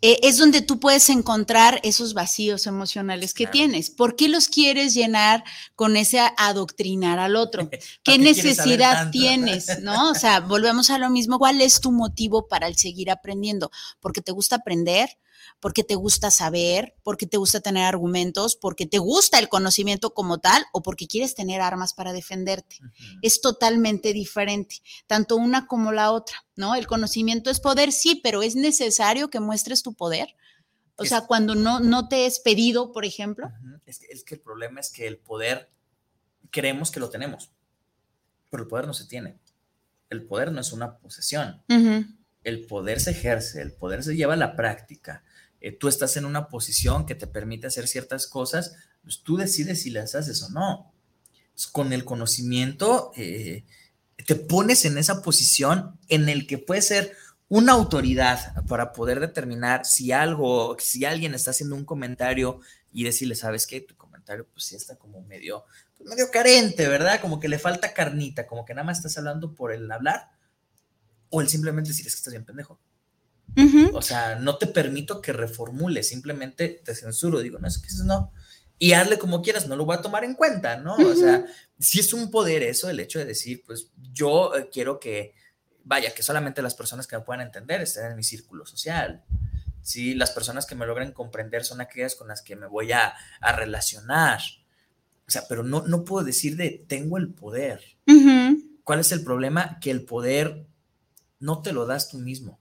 eh, es donde tú puedes encontrar esos vacíos emocionales que Claro. tienes. ¿Por qué los quieres llenar con ese adoctrinar al otro? ¿Qué necesidad tienes? ¿No? O sea, volvemos a lo mismo. ¿Cuál es tu motivo para el seguir aprendiendo? ¿Porque te gusta aprender? Porque te gusta saber, porque te gusta tener argumentos, porque te gusta el conocimiento como tal o porque quieres tener armas para defenderte. Es totalmente diferente, tanto una como la otra, ¿no? El conocimiento es poder, sí, pero es necesario que muestres tu poder. O sea, cuando no, no te es pedido, por ejemplo. es, que, es que el problema es que el poder creemos que lo tenemos, pero el poder no se tiene. El poder no es una posesión. El poder se ejerce, el poder se lleva a la práctica. Eh, tú estás en una posición que te permite hacer ciertas cosas, pues tú decides si las haces o no. con el conocimiento eh, te pones en esa posición en el que puede ser una autoridad para poder determinar si algo, si alguien está haciendo un comentario y decirle, ¿sabes qué? Tu comentario pues sí está como medio medio carente, ¿verdad? Como que le falta carnita, como que nada más estás hablando por el hablar o el simplemente decir que estás bien pendejo. O sea, no te permito que reformule, simplemente te censuro, digo, no, es que eso no. Y hazle como quieras, no lo voy a tomar en cuenta, ¿no? O sea, si es un poder eso, el hecho de decir, pues yo eh, quiero que, vaya, que solamente las personas que me puedan entender estén en mi círculo social. Sí, las personas que me logren comprender son aquellas con las que me voy a, a relacionar. O sea, pero no, no puedo decir de tengo el poder. ¿Cuál es el problema? Que el poder no te lo das tú mismo.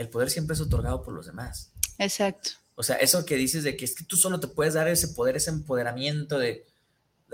El poder siempre es otorgado por los demás. Exacto. O sea, eso que dices de que es que tú solo te puedes dar ese poder, ese empoderamiento de...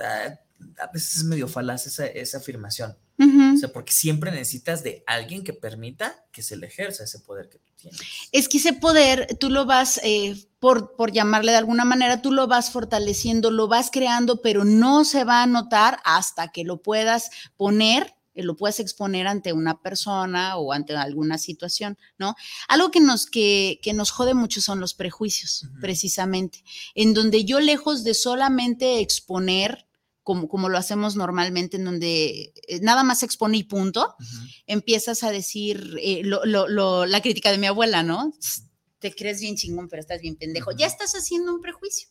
Ah, a veces es medio falaz esa, esa afirmación. O sea, porque siempre necesitas de alguien que permita que se le ejerza ese poder que tú tienes. Es que ese poder tú lo vas, eh, por, por llamarle de alguna manera, tú lo vas fortaleciendo, lo vas creando, pero no se va a notar hasta que lo puedas poner lo puedas exponer ante una persona o ante alguna situación, ¿no? Algo que nos, que, que nos jode mucho son los prejuicios, precisamente, en donde yo lejos de solamente exponer como, lo hacemos normalmente, en donde eh, nada más expone y punto, empiezas a decir eh, la crítica de mi abuela, ¿no? Te crees bien chingón, pero estás bien pendejo. Ya estás haciendo un prejuicio.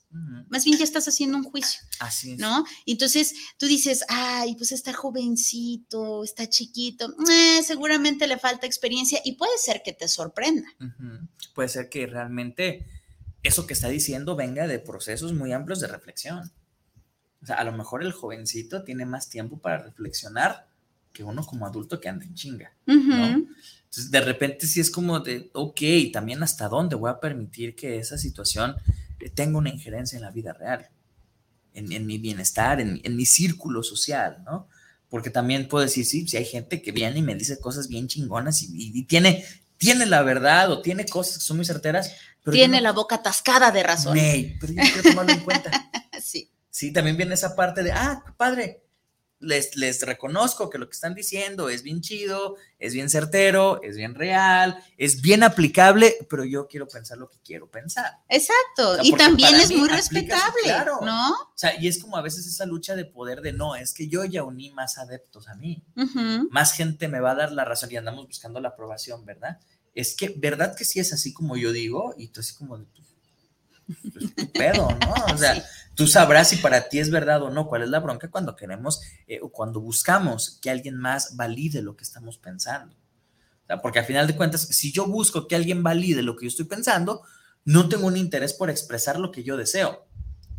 Más bien ya estás haciendo un juicio. Así es. ¿No? Entonces tú dices, ay, pues está jovencito, está chiquito, eh, seguramente le falta experiencia y puede ser que te sorprenda. Puede ser que realmente eso que está diciendo venga de procesos muy amplios de reflexión. O sea, a lo mejor el jovencito tiene más tiempo para reflexionar que uno como adulto que anda en chinga, ¿no? Entonces, de repente sí es como de, ok, también hasta dónde voy a permitir que esa situación eh, tenga una injerencia en la vida real, en, mi bienestar, en, mi círculo social, ¿no? Porque también puedo decir, sí, si hay gente que viene y me dice cosas bien chingonas y, tiene, tiene la verdad o tiene cosas que son muy certeras. tiene la boca atascada de razón. pero yo quiero tomarlo en cuenta. sí. Sí, también viene esa parte de, ah, padre, les, les, reconozco que lo que están diciendo es bien chido, es bien certero, es bien real, es bien aplicable, pero yo quiero pensar lo que quiero pensar. Exacto, y también es muy respetable, claro. ¿no? O sea, y es como a veces esa lucha de poder de no, es que yo ya uní más adeptos a mí, más gente me va a dar la razón y andamos buscando la aprobación, ¿verdad? Es que, ¿verdad que sí es así como yo digo? Y tú así como, pues, pues pedo, ¿no? O sea, tú sabrás si para ti es verdad o no, cuál es la bronca cuando queremos eh, o cuando buscamos que alguien más valide lo que estamos pensando. porque al final de cuentas, si yo busco que alguien valide lo que yo estoy pensando, no tengo un interés por expresar lo que yo deseo,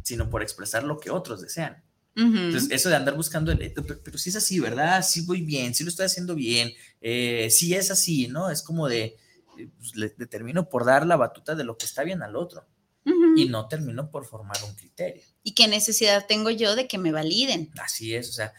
sino por expresar lo que otros desean. Entonces, eso de andar buscando, el, pero, si es así, ¿verdad? Sí voy bien, sí lo estoy haciendo bien, eh, sí es así, ¿no? Es como de, eh, pues, le determino por dar la batuta de lo que está bien al otro y no termino por formar un criterio. ¿Y qué necesidad tengo yo de que me validen? Así es, o sea,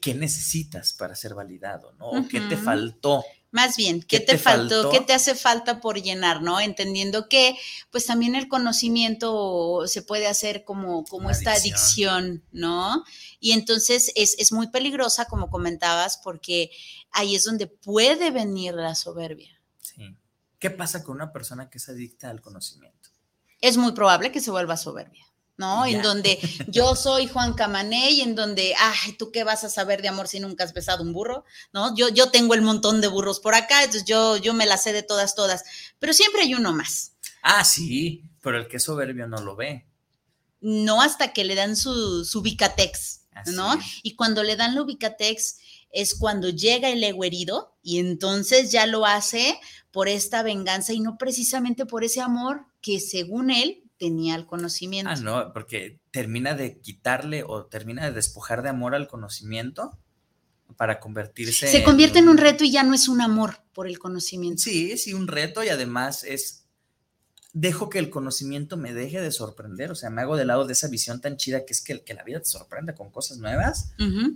¿qué necesitas para ser validado, no? ¿Qué te faltó? Más bien, ¿qué, te, faltó? ¿Qué te hace falta por llenar, no? Entendiendo que, pues también el conocimiento se puede hacer como, como esta adicción. ¿no? Y entonces es, es muy peligrosa, como comentabas, porque ahí es donde puede venir la soberbia. Sí. ¿Qué pasa con una persona que es adicta al conocimiento? Es muy probable que se vuelva soberbia. ¿no? En donde yo soy Juan Camané y en donde, ay, ¿tú qué vas a saber de amor si nunca has besado un burro? ¿No? Yo, yo tengo el montón de burros por acá, entonces yo, yo me la sé de todas, todas, pero siempre hay uno más. Ah, sí, pero el que es soberbio no lo ve. No hasta que le dan su, su bicatex. ¿no? Y cuando le dan la ubicatex es cuando llega el ego herido y entonces ya lo hace por esta venganza y no precisamente por ese amor que según él tenía el conocimiento. Ah, no, porque termina de quitarle o termina de despojar de amor al conocimiento para convertirse. Se convierte en un reto y ya no es un amor por el conocimiento. Sí, sí, un reto y además es dejo que el conocimiento me deje de sorprender, o sea, me hago de lado de esa visión tan chida que es que, que la vida te sorprenda con cosas nuevas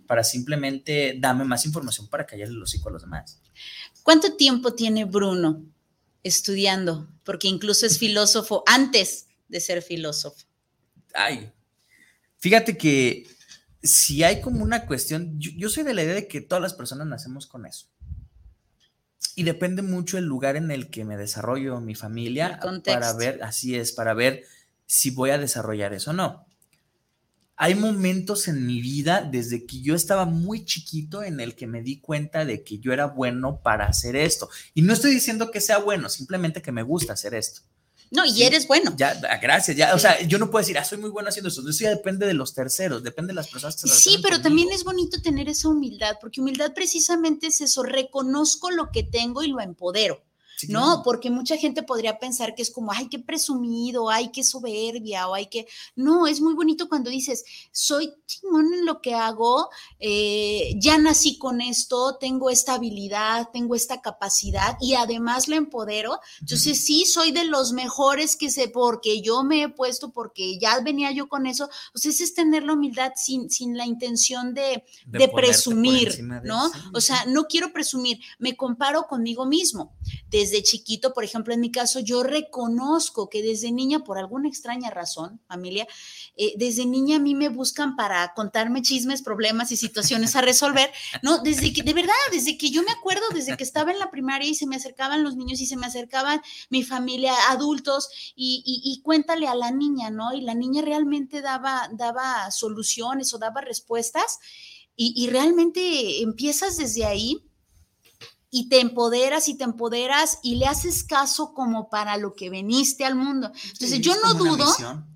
para simplemente darme más información para callarle los hocico a los demás. ¿Cuánto tiempo tiene Bruno estudiando? Porque incluso es filósofo antes de ser filósofo. Ay, fíjate que si hay como una cuestión, yo soy de la idea de que todas las personas nacemos con eso y depende mucho el lugar en el que me desarrollo, mi familia, para ver, así es, para ver si voy a desarrollar eso o no. Hay momentos en mi vida desde que yo estaba muy chiquito en el que me di cuenta de que yo era bueno para hacer esto. Y no estoy diciendo que sea bueno, simplemente que me gusta hacer esto. No, y eres bueno. Ya, ah, gracias. Ya, o sea, yo no puedo decir, ah, soy muy bueno haciendo eso. Eso ya depende de los terceros, depende de las personas que se Sí, pero también es bonito tener esa humildad, porque humildad precisamente es eso, reconozco lo que tengo y lo empodero. ¿No? Porque mucha gente podría pensar que es como, ay, qué presumido, ay, qué soberbia, o hay que... No, es muy bonito cuando dices, soy chingón en lo que hago, eh, ya nací con esto, tengo esta habilidad, tengo esta capacidad y además lo empodero. Entonces, sí, soy de los mejores que sé, porque yo me he puesto, porque ya venía yo con eso. O sea, es tener la humildad sin, sin la intención de, de, presumir, ¿no? O sea, no quiero presumir, me comparo conmigo mismo. Desde desde chiquito, por ejemplo, en mi caso, yo reconozco que desde niña, por alguna extraña razón, familia, eh, desde niña a mí me buscan para contarme chismes, problemas y situaciones a resolver, ¿no? Desde que, de verdad, desde que yo me acuerdo, desde que estaba en la primaria y se me acercaban los niños y se me acercaban mi familia, adultos, y, y, cuéntale a la niña, ¿no? Y la niña realmente daba, daba soluciones o daba respuestas. Y, y, realmente empiezas desde ahí y te empoderas y te empoderas y le haces caso como para lo que veniste al mundo. Entonces, yo no dudo,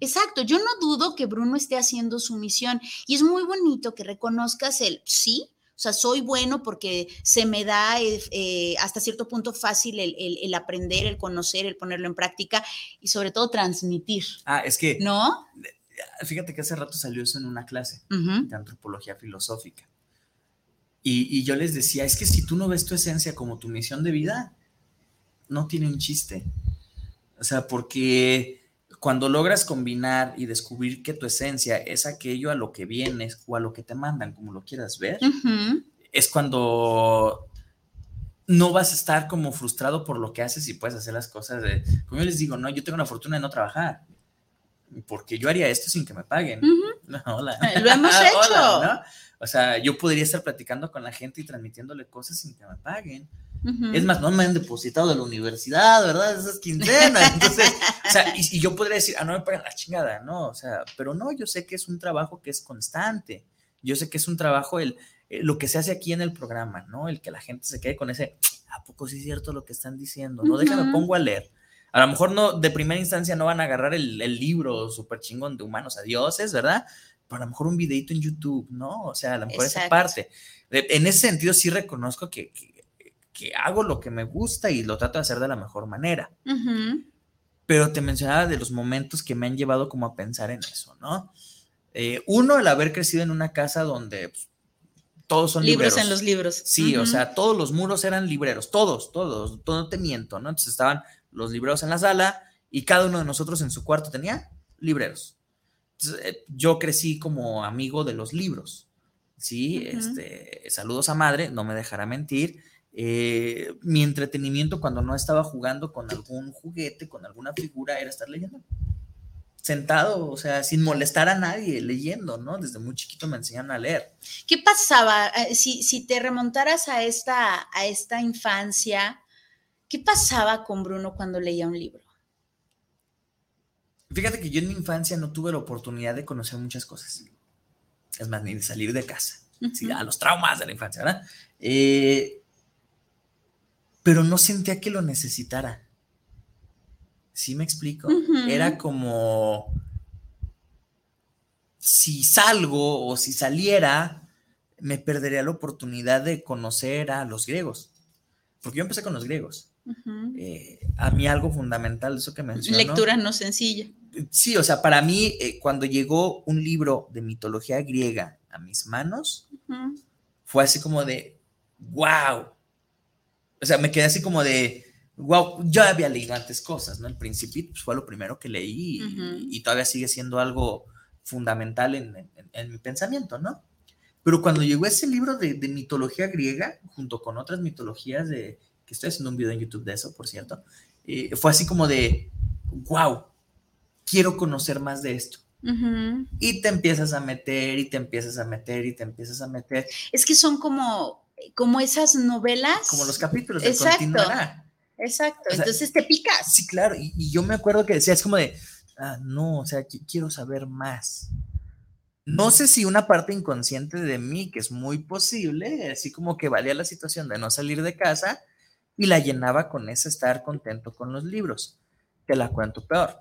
exacto, yo no dudo que Bruno esté haciendo su misión y es muy bonito que reconozcas el sí. O sea, soy bueno porque se me da eh, eh, hasta cierto punto fácil el, aprender, el conocer, el ponerlo en práctica y sobre todo transmitir. Ah, es que... ¿No? Fíjate que hace rato salió eso en una clase de antropología filosófica y, yo les decía, es que si tú no ves tu esencia como tu misión de vida, no tiene un chiste. O sea, porque cuando logras combinar y descubrir que tu esencia es aquello a lo que vienes o a lo que te mandan, como lo quieras ver, es cuando no vas a estar como frustrado por lo que haces y puedes hacer las cosas de, como yo les digo, no, yo tengo la fortuna de no trabajar, porque yo haría esto sin que me paguen. hola. Lo hemos hecho. O sea, yo podría estar platicando con la gente y transmitiéndole cosas sin que me paguen. Es más, no me han depositado de la universidad, ¿verdad? Esas quincenas. Entonces, o sea, y, yo podría decir, ah, no me pagan la chingada, ¿no? O sea, pero no, yo sé que es un trabajo que es constante. Yo sé que es un trabajo, el, eh, lo que se hace aquí en el programa, ¿no? El que la gente se quede con ese, ¿a poco sí es cierto lo que están diciendo? No, déjame, pongo a leer. A lo mejor no, de primera instancia no van a agarrar el, el libro súper chingón de humanos a dioses, ¿verdad? A lo mejor un videito en YouTube, ¿no? O sea, a lo mejor esa parte. En ese sentido sí reconozco que, que, hago lo que me gusta y lo trato de hacer de la mejor manera. Pero te mencionaba de los momentos que me han llevado como a pensar en eso, ¿no? Eh, uno, el haber crecido en una casa donde pues, todos son libros. Libros en los libros. Sí, o sea, todos los muros eran libreros, todos, todos, todo te miento, ¿no? Entonces estaban los libreros en la sala y cada uno de nosotros en su cuarto tenía libreros. Eh, yo crecí como amigo de los libros, ¿sí? este, saludos a madre, no me dejará mentir. Eh, mi entretenimiento cuando no estaba jugando con algún juguete, con alguna figura, era estar leyendo. Sentado, o sea, sin molestar a nadie, leyendo, ¿no? Desde muy chiquito me enseñan a leer. ¿Qué pasaba eh, si, si te remontaras a esta, a esta infancia? ¿Qué pasaba con Bruno cuando leía un libro? Fíjate que yo en mi infancia no tuve la oportunidad de conocer muchas cosas. Es más, ni de salir de casa. a los traumas de la infancia, ¿verdad? Eh, pero no sentía que lo necesitara. ¿Sí me explico? Era como... si salgo o si saliera, me perdería la oportunidad de conocer a los griegos. Porque yo empecé con los griegos. Eh, a mí algo fundamental, eso que mencionó. Lectura no sencilla. Sí, o sea, para mí, eh, cuando llegó un libro de mitología griega a mis manos, fue así como de, wow. O sea, me quedé así como de, wow, yo había leído antes cosas, ¿no? El Principito pues, fue lo primero que leí y, todavía sigue siendo algo fundamental en, mi pensamiento, ¿no? Pero cuando llegó ese libro de, mitología griega, junto con otras mitologías de, que estoy haciendo un video en YouTube de eso, por cierto, eh, fue así como de, wow, quiero conocer más de esto. Y te empiezas a meter y te empiezas a meter y te empiezas a meter. Es que son como, como esas novelas. Como los capítulos de Exacto. Exacto. Entonces te picas. Sí, claro. Y, yo me acuerdo que decía, es como de, ah, no, o sea, quiero saber más. No sé si una parte inconsciente de mí, que es muy posible, así como que valía la situación de no salir de casa y la llenaba con ese estar contento con los libros. Te la cuento peor.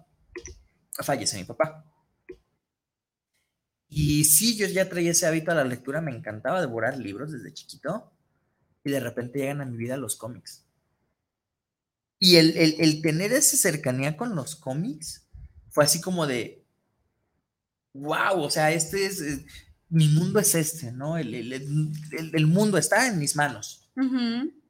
Fallece mi papá. Y sí, yo ya traía ese hábito a la lectura, me encantaba devorar libros desde chiquito y de repente llegan a mi vida los cómics. Y el, tener esa cercanía con los cómics fue así como de, wow, o sea, este es, eh, mi mundo es este, ¿no? El, mundo está en mis manos.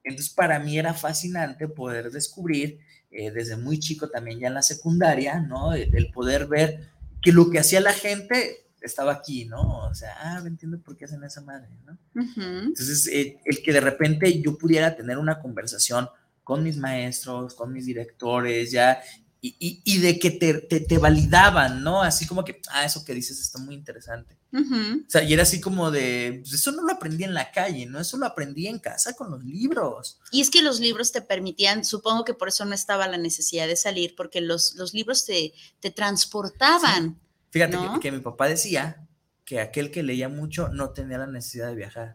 Entonces, para mí era fascinante poder descubrir, eh, desde muy chico también ya en la secundaria, ¿no? el poder ver que lo que hacía la gente estaba aquí, ¿no? O sea, ah, entiendo por qué hacen esa madre, ¿no? Entonces, eh, el que de repente yo pudiera tener una conversación con mis maestros, con mis directores, ya, y, de que te, te, validaban, ¿no? Así como que, ah, eso que dices está muy interesante. O sea, y era así como de, pues eso no lo aprendí en la calle, ¿no? Eso lo aprendí en casa con los libros. Y es que los libros te permitían, supongo que por eso no estaba la necesidad de salir, porque los, los libros te, te transportaban. Fíjate que, mi papá decía que aquel que leía mucho no tenía la necesidad de viajar.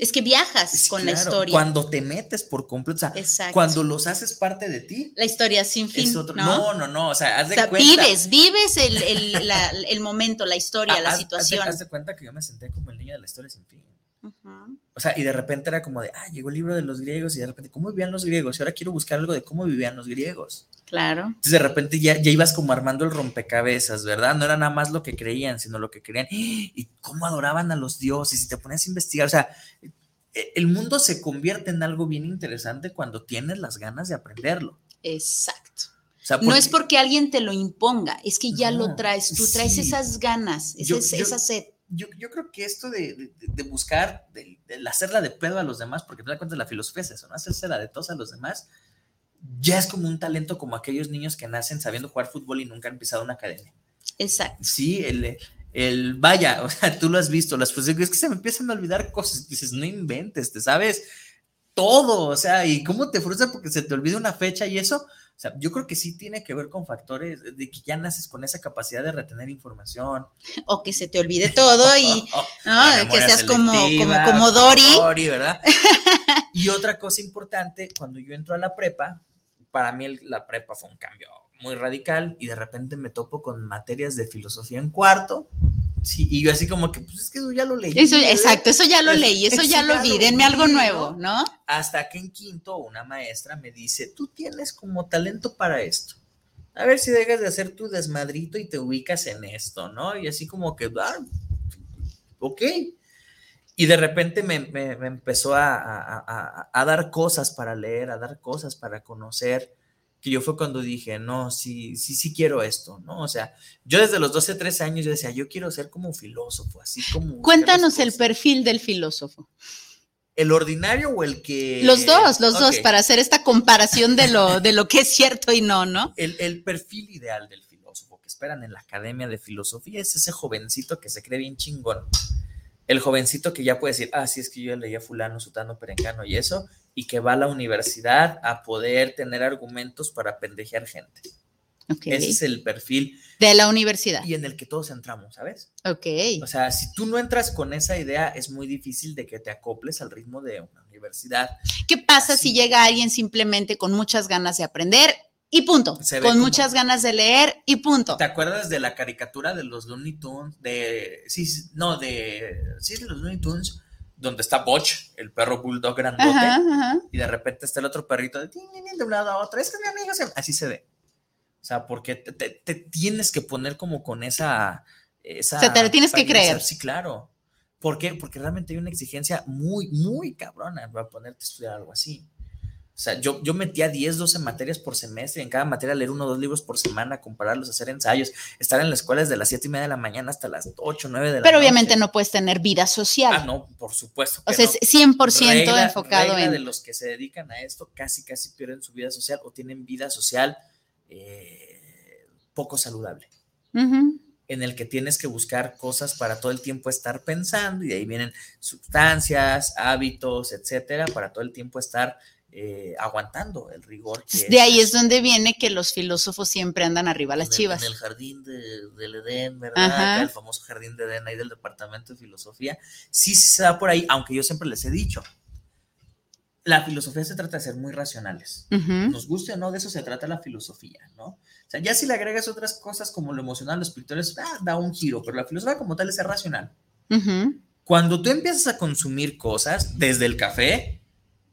Es que viajas con la historia. Cuando te metes por completo, o sea, cuando los haces parte de ti. La historia sin fin. ¿no? ¿no? no, o sea, haz de cuenta. Vives, vives el, momento, la historia, la situación. Haz de, cuenta que yo me senté como el niño de la historia sin fin. O sea, y de repente era como de, ah, llegó el libro de los griegos y de repente, ¿cómo vivían los griegos? Y ahora quiero buscar algo de cómo vivían los griegos. Claro. Entonces de repente ya, ya ibas como armando el rompecabezas, ¿verdad? No era nada más lo que creían, sino lo que creían. Y cómo adoraban a los dioses y te ponías a investigar. O sea, e, el mundo se convierte en algo bien interesante cuando tienes las ganas de aprenderlo. Exacto. no es porque alguien te lo imponga, es que ya lo traes, tú traes esas ganas, esa sed yo, yo, creo que esto de, de, buscar, de, hacerla de pedo a los demás, porque te das cuenta la filosofía es eso, ¿no? Hacerse la de tos a los demás, ya es como un talento como aquellos niños que nacen sabiendo jugar fútbol y nunca han pisado una academia. Exacto. Sí, el, el vaya, o sea, tú lo has visto, las pues, es que se me empiezan a olvidar cosas, dices, no inventes, te sabes todo, o sea, y cómo te frustra porque se te olvida una fecha y eso, o sea, yo creo que sí tiene que ver con factores de que ya naces con esa capacidad de retener información. O que se te olvide todo y que seas como, como, como Dory. Dory, ¿verdad? y otra cosa importante, cuando yo entro a la prepa, para mí la prepa fue un cambio muy radical y de repente me topo con materias de filosofía en cuarto Sí, y yo así como que, pues es que eso ya lo leí. exacto, eso ya lo leí, eso, ya lo vi, denme algo nuevo, ¿no? Hasta que en quinto una maestra me dice, tú tienes como talento para esto. A ver si dejas de hacer tu desmadrito y te ubicas en esto, ¿no? Y así como que, ah, ok. Y de repente me, empezó a, a, dar cosas para leer, a dar cosas para conocer que yo fue cuando dije, no, sí, sí, sí quiero esto, ¿no? O sea, yo desde los 12, 13 años yo decía, yo quiero ser como filósofo, así como... Cuéntanos el perfil del filósofo. ¿El ordinario o el que...? Los dos, los dos, para hacer esta comparación de lo, de lo que es cierto y no, ¿no? El, el perfil ideal del filósofo que esperan en la Academia de Filosofía es ese jovencito que se cree bien chingón. El jovencito que ya puede decir, ah, sí, es que yo leía fulano, sutano, perengano y eso, y que va a la universidad a poder tener argumentos para pendejear gente. Ese es el perfil. De la universidad. Y en el que todos entramos, ¿sabes? Ok. O sea, si tú no entras con esa idea, es muy difícil de que te acoples al ritmo de una universidad. ¿Qué pasa si llega alguien simplemente con muchas ganas de aprender? y punto. Con como- muchas ganas de leer y punto. ¿Te acuerdas de la caricatura de los Looney Tunes? De. Sí, no, de. Sí, de los Looney Tunes, donde está Butch, el perro bulldog grandote, Ajá, ajá. y de repente está el otro perrito de, de un lado a otro. Es que mi amigo se. Así se ve. O sea, porque te, te- te tienes que poner como con esa. esa O sea, te lo tienes que creer. Sí, claro. ¿Por qué? Porque realmente hay una exigencia muy, muy cabrona para ponerte a estudiar algo así. O sea, yo, yo metía 10, 12 materias por semestre, y en cada materia leer uno o dos libros por semana, compararlos, hacer ensayos, estar en la escuela desde las 7 y media de la mañana hasta las 8, 9 de la Pero noche. obviamente no puedes tener vida social. Ah, no, por supuesto. o sea, pero es 100% regla- enfocado regla en... de los que se dedican a esto casi, casi pierden su vida social o tienen vida social eh, poco saludable en el que tienes que buscar cosas para todo el tiempo estar pensando y de ahí vienen sustancias, hábitos, etcétera, para todo el tiempo estar eh, aguantando el rigor. que De ahí es esto. donde viene que los filósofos siempre andan arriba a las En el- chivas. En el jardín de- del Edén, ¿verdad? Acá el famoso jardín de Edén ahí del departamento de filosofía. Sí, sí se da por ahí, aunque yo siempre les he dicho. La filosofía se trata de ser muy racionales. Ujú. Nos guste o no, de eso se trata la filosofía, ¿no? O sea, ya si le agregas otras cosas como lo emocional, lo espiritual, eso, ah, da un giro, pero la filosofía como tal es ser racional. Cuando tú empiezas a consumir cosas, desde el café,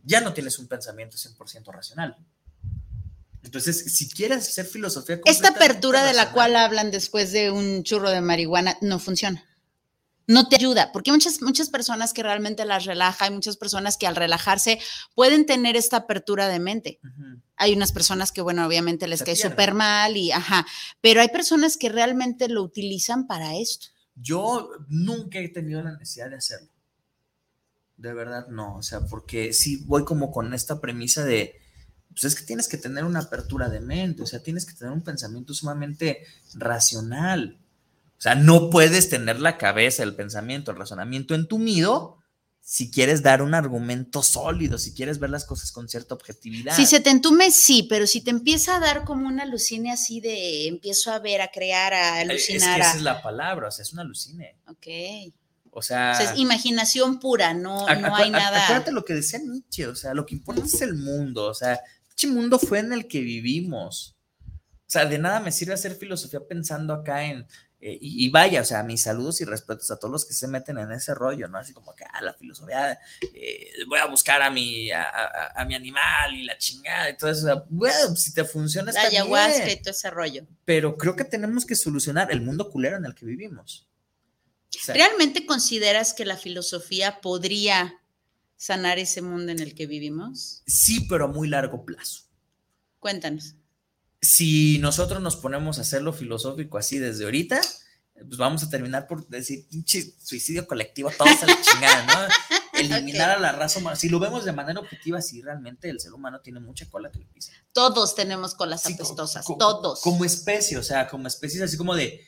ya no tienes un pensamiento 100% racional. Entonces, si quieres hacer filosofía... Esta apertura de la cual hablan después de un churro de marihuana no funciona. No te ayuda, porque hay muchas, muchas personas que realmente las relaja, hay muchas personas que al relajarse pueden tener esta apertura de mente. Hay unas personas que, bueno, obviamente les Se cae súper mal y, ajá, pero hay personas que realmente lo utilizan para esto. Yo nunca he tenido la necesidad de hacerlo. De verdad, no. O sea, porque sí voy como con esta premisa de, pues es que tienes que tener una apertura de mente, o sea, tienes que tener un pensamiento sumamente racional. O sea, no puedes tener la cabeza, el pensamiento, el razonamiento entumido si quieres dar un argumento sólido, si quieres ver las cosas con cierta objetividad. Si se te entume, sí, pero si te empieza a dar como una alucine así de empiezo a ver, a crear, a Eh, Es que alucinar. esa a- es la palabra, o sea, es una alucine. Ok. O sea, O sea, es imaginación pura, no, no hay nada. Acuérdate lo que decía Nietzsche, o sea, lo que importa es el mundo, o sea, este mundo fue en el que vivimos. O sea, de nada me sirve hacer filosofía pensando acá en, eh, y, y vaya, o sea, mis saludos y respetos a todos los que se meten en ese rollo, ¿no? Así como que, ah, la filosofía, eh, voy a buscar a mi, a, a- a mi animal y la chingada, y todo eso, o sea, bueno, si te funciona La está bien, ayahuasca y todo ese rollo. pero creo que tenemos que solucionar el mundo culero en el que vivimos. ¿Realmente consideras que la filosofía podría sanar ese mundo en el que vivimos? sí, pero a muy largo plazo. Cuéntanos. si nosotros nos ponemos a hacerlo filosófico así desde ahorita, pues vamos a terminar por decir, pinche suicidio colectivo, todos a la chingada, ¿no? Eliminar a la raza humana. Si lo vemos de manera objetiva, sí, realmente el ser humano tiene mucha cola que le pisa. Todos tenemos colas Sí, apestosas, todos. Como especie, o sea, como especie, es así como de,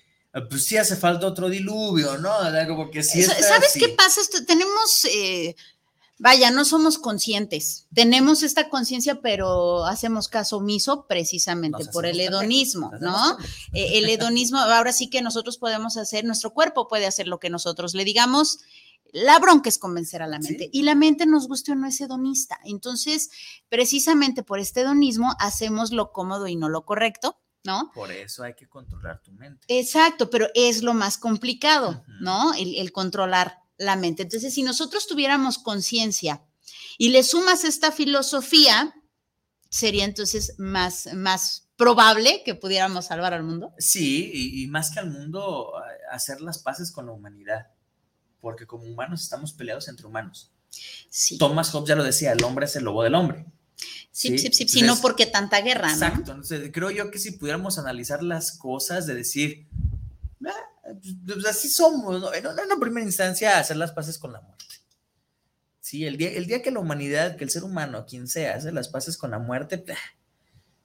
pues sí hace falta otro diluvio, ¿no? Como que sí está ¿Sabes así. qué pasa? Esto- tenemos, eh, vaya, no somos conscientes. Tenemos esta conciencia, pero hacemos caso omiso precisamente por el hedonismo, ¿no? Eh, el hedonismo, ahora sí que nosotros podemos hacer, nuestro cuerpo puede hacer lo que nosotros le digamos. La bronca es convencer a la mente Sí. y la mente nos guste o no es hedonista. Entonces, precisamente por este hedonismo hacemos lo cómodo y no lo correcto, ¿no? Por eso hay que controlar tu mente. Exacto, pero es lo más complicado. ¿no? El, el controlar la mente. Entonces, si nosotros tuviéramos conciencia y le sumas esta filosofía, sería entonces más, más probable que pudiéramos salvar al mundo. Sí, y, y más que al mundo, hacer las paces con la humanidad. Porque como humanos estamos peleados entre humanos. Sí. Thomas Hobbes ya lo decía, el hombre es el lobo del hombre. Sí, Sí, sí, sí, no porque tanta guerra, ¿no? Exacto. Entonces, creo yo que si pudiéramos analizar las cosas, de decir, "Ah, pues, así somos, ¿no? En, en una primera instancia, hacer las paces con la muerte. Sí, el día, el día que la humanidad, que el ser humano, quien sea, hace las paces con la muerte,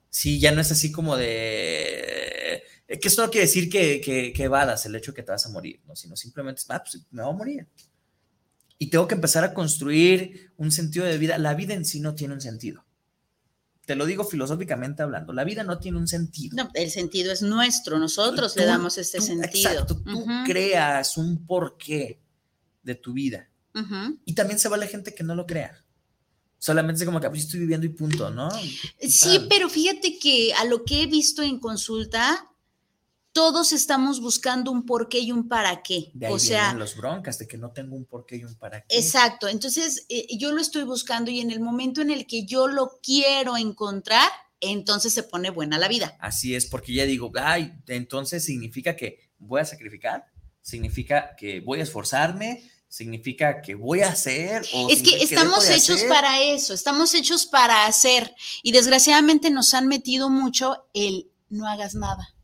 sí, ya no es así como de... eh, Que esto no quiere decir que, que, que evadas el hecho de que te vas a morir, ¿no? sino simplemente, es, ah, pues me voy a morir. Y tengo que empezar a construir un sentido de vida. La vida en sí no tiene un sentido. Te lo digo filosóficamente hablando. La vida no tiene un sentido. No, el sentido es nuestro, nosotros Tú- le damos este tú- sentido. Exacto, tú creas un porqué de tu vida. Y también se vale gente que no lo crea. Solamente es como que pues, estoy viviendo y punto, ¿no? Sí, pero fíjate que a lo que he visto en consulta, todos estamos buscando un por qué y un para qué. De ahí o sea, los broncas de que no tengo un por qué y un para qué. Exacto. Entonces, eh, yo lo estoy buscando y en el momento en el que yo lo quiero encontrar, entonces se pone buena la vida. Así es, porque ya digo, ay, entonces significa que voy a sacrificar, significa que voy a esforzarme, significa que voy a hacer. es que estamos hechos para eso, estamos hechos para hacer y desgraciadamente nos han metido mucho el no hagas nada.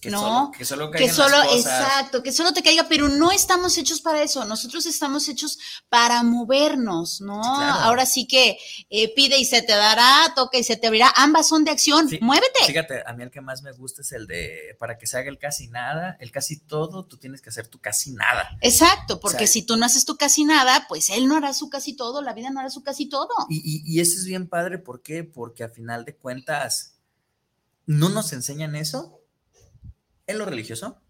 Que no, solo, que solo, que solo exacto, que solo te caiga, pero no estamos hechos para eso. Nosotros estamos hechos para movernos, ¿no? Ahora sí que eh, pide y se te dará, toca y se te abrirá. Ambas son de acción. Muévete. Fíjate, a mí el que más me gusta es el de para que se haga el casi nada, el casi todo, tú tienes que hacer tu casi nada. Exacto, porque si tú no haces tu casi nada, pues él no hará su casi todo, la vida no hará su casi todo. Y, y eso es bien padre, ¿por qué? Porque a final de cuentas, no nos enseñan eso en lo religioso,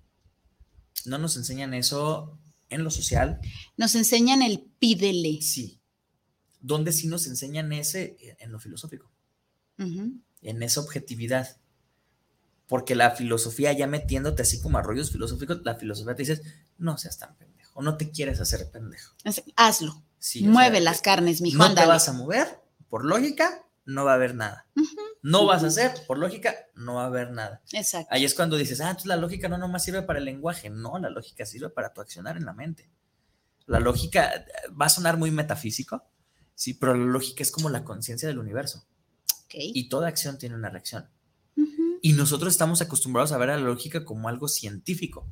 no nos enseñan eso en lo social. Nos enseñan el pídele. Sí. Donde sí nos enseñan ese en lo filosófico, en esa objetividad. Porque la filosofía, ya metiéndote así como a rollos filosóficos, la filosofía te dice, no seas tan pendejo, no te quieres hacer pendejo. Hazlo. Mueve las carnes, mi No te vas a mover, por lógica, no va a haber nada. No vas a hacer, por lógica, no va a haber nada. Exacto. Ahí es cuando dices, ah, entonces la lógica no nomás sirve para el lenguaje. No, la lógica sirve para tu accionar en la mente. La lógica va a sonar muy metafísico, sí, pero la lógica es como la conciencia del universo. Y toda acción tiene una reacción. Y nosotros estamos acostumbrados a ver a la lógica como algo científico,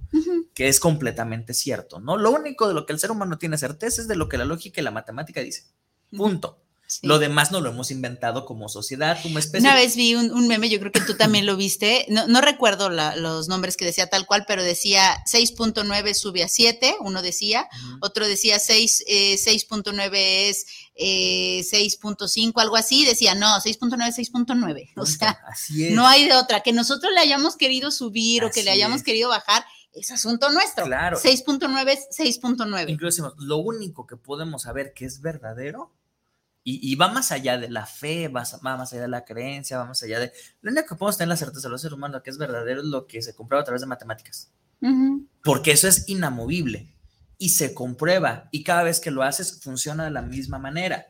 que es completamente cierto, ¿no? Lo único de lo que el ser humano tiene certeza es de lo que la lógica y la matemática dicen. Punto. Lo demás no lo hemos inventado como sociedad, como especie. Una vez vi un, meme, yo creo que tú también lo viste, no, recuerdo los nombres que decía tal cual, pero decía 6.9 sube a 7, uno decía, otro decía 6, 6.9 eh, es 6.5, eh, algo así, decía, no, 6.9 6.9, o sea, no hay de otra, que nosotros le hayamos querido subir o que le hayamos querido bajar, es asunto nuestro. Claro. 6.9 es 6.9. Incluso lo único que podemos saber que es verdadero y, va más allá de la fe, va, más allá de la creencia, va más allá de... Lo único que podemos tener la certeza de los seres humanos que es verdadero es lo que se comprueba a través de matemáticas. Porque eso es inamovible y se comprueba y cada vez que lo haces funciona de la misma manera.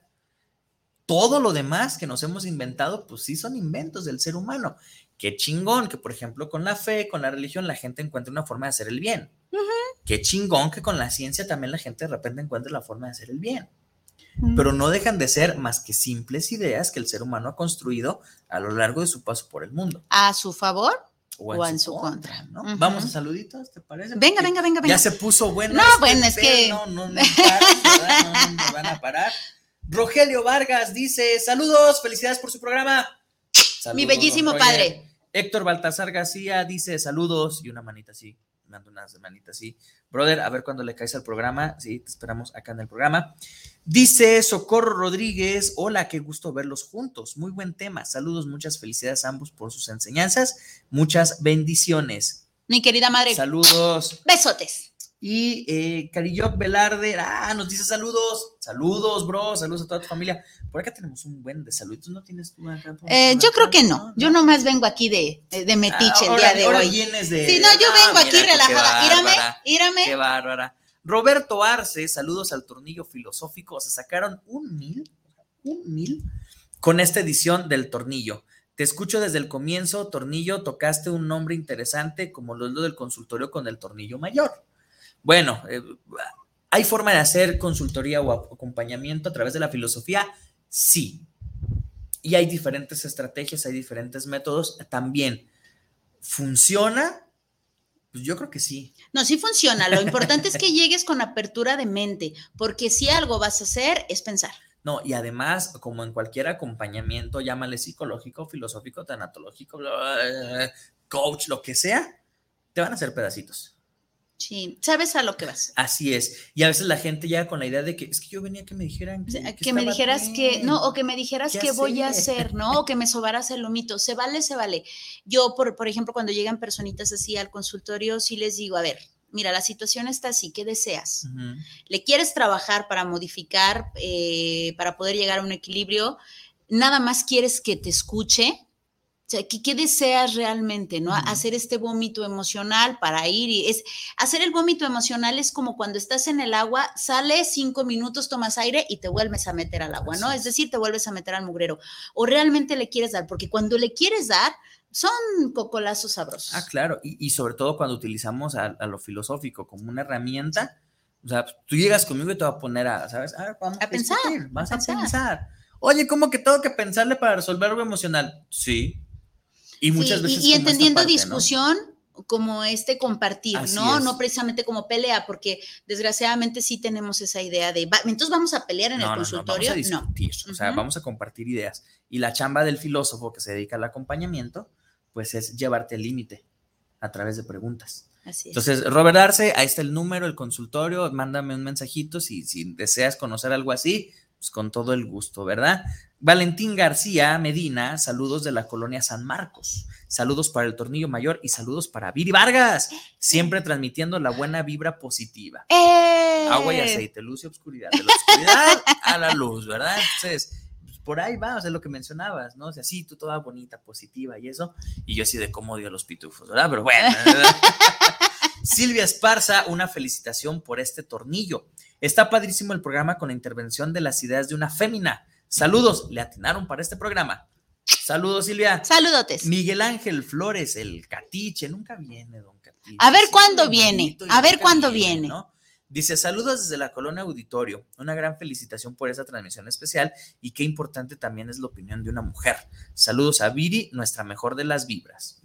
Todo lo demás que nos hemos inventado, pues sí son inventos del ser humano. Qué chingón que, por ejemplo, con la fe, con la religión, la gente encuentre una forma de hacer el bien. Qué chingón que con la ciencia también la gente de repente encuentre la forma de hacer el bien pero no dejan de ser más que simples ideas que el ser humano ha construido a lo largo de su paso por el mundo. ¿A su favor? O, en, su, contra. ¿no? Vamos a saluditos, ¿te parece? Venga, venga, venga, venga. Ya se puso bueno. No, este bueno, es que. No, no, no, no, van a parar. Rogelio Vargas dice: Saludos, felicidades por su programa. Mi bellísimo padre. Héctor Baltasar García dice: Saludos y una manita así. Mando unas manitas así. Brother, a ver cuándo le caes al programa. Sí, te esperamos acá en el programa. Dice Socorro Rodríguez, hola, qué gusto verlos juntos. Muy buen tema. Saludos, muchas felicidades a ambos por sus enseñanzas. Muchas bendiciones. Mi querida madre. Saludos. Besotes. Y eh, Velarde, ah, nos dice saludos. Saludos, bro. Saludos a toda tu familia. Por acá tenemos un buen de saludos. ¿No tienes tú acá? Eh, yo creo que no. Yo nomás vengo aquí de, de metiche el día de hoy. Vienes de... Sí, no, yo vengo aquí relajada. Írame, írame. Qué bárbara. Roberto Arce, saludos al tornillo filosófico. Se sacaron un mil, un mil con esta edición del tornillo. Te escucho desde el comienzo, Tornillo, tocaste un nombre interesante como lo del consultorio con el tornillo mayor. Bueno, eh, ¿hay forma de hacer consultoría o acompañamiento a través de la filosofía? Sí. Y hay diferentes estrategias, hay diferentes métodos también. ¿Funciona? Pues yo creo que sí. No, sí funciona. Lo importante es que llegues con apertura de mente, porque si algo vas a hacer es pensar. No, y además, como en cualquier acompañamiento, llámale psicológico, filosófico, tanatológico, coach, lo que sea, te van a hacer pedacitos. Sí, sabes a lo que vas. Así es. Y a veces la gente llega con la idea de que es que yo venía que me dijeran que, me dijeras que no o que me dijeras qué, voy a hacer, ¿no? O que me sobaras el lomito. Se vale, se vale. Yo por por ejemplo, cuando llegan personitas así al consultorio sí les digo, a ver, mira, la situación está así, ¿qué deseas? ¿Le quieres trabajar para modificar, eh, para poder llegar a un equilibrio? ¿Nada más quieres que te escuche? O sea, ¿qué, deseas realmente, no? Hacer este vómito emocional para ir y es hacer el vómito emocional es como cuando estás en el agua, sales cinco minutos, tomas aire y te vuelves a meter al agua, ¿no? Es decir, te vuelves a meter al mugrero. O realmente le quieres dar, porque cuando le quieres dar, son cocolazos sabrosos. Ah, claro, y, sobre todo cuando utilizamos a, lo filosófico como una herramienta, o sea, tú llegas conmigo y te vas a poner a, ¿sabes? A, a, pensar. Vas a pensar. Oye, ¿cómo que tengo que pensarle para resolver algo emocional? Sí, y muchas veces. Y, entendiendo discusión como este compartir, ¿no? No precisamente como pelea, porque desgraciadamente sí tenemos esa idea de, entonces vamos a pelear en el consultorio. No, vamos a discutir, o sea, vamos a compartir ideas. Y la chamba del filósofo que se dedica al acompañamiento, pues es llevarte el límite a través de preguntas. Así es. Entonces, Robert Arce, ahí está el número, el consultorio, mándame un mensajito si, si deseas conocer algo así, pues con todo el gusto, ¿verdad? Valentín García Medina, saludos de la colonia San Marcos, saludos para el Tornillo Mayor y saludos para Viri Vargas, siempre transmitiendo la buena vibra positiva. ¡Eh! Agua y aceite, luz y oscuridad, de la oscuridad a la luz, ¿verdad? Entonces, pues, por ahí va, o sea, lo que mencionabas, ¿no? O sea, sí, tú toda bonita, positiva y eso, y yo así de cómo odio a los pitufos, ¿verdad? Pero bueno. Silvia Esparza, una felicitación por este tornillo. Está padrísimo el programa con la intervención de las ideas de una fémina. Saludos, le atinaron para este programa. Saludos, Silvia. Saludotes. Miguel Ángel Flores, el catiche, nunca viene, don Catiche. A ver cuándo viene, a ver cuándo viene. Dice, saludos desde la Colonia Auditorio. Una gran felicitación por esa transmisión especial y qué importante también es la opinión de una mujer. Saludos a Viri, nuestra mejor de las vibras.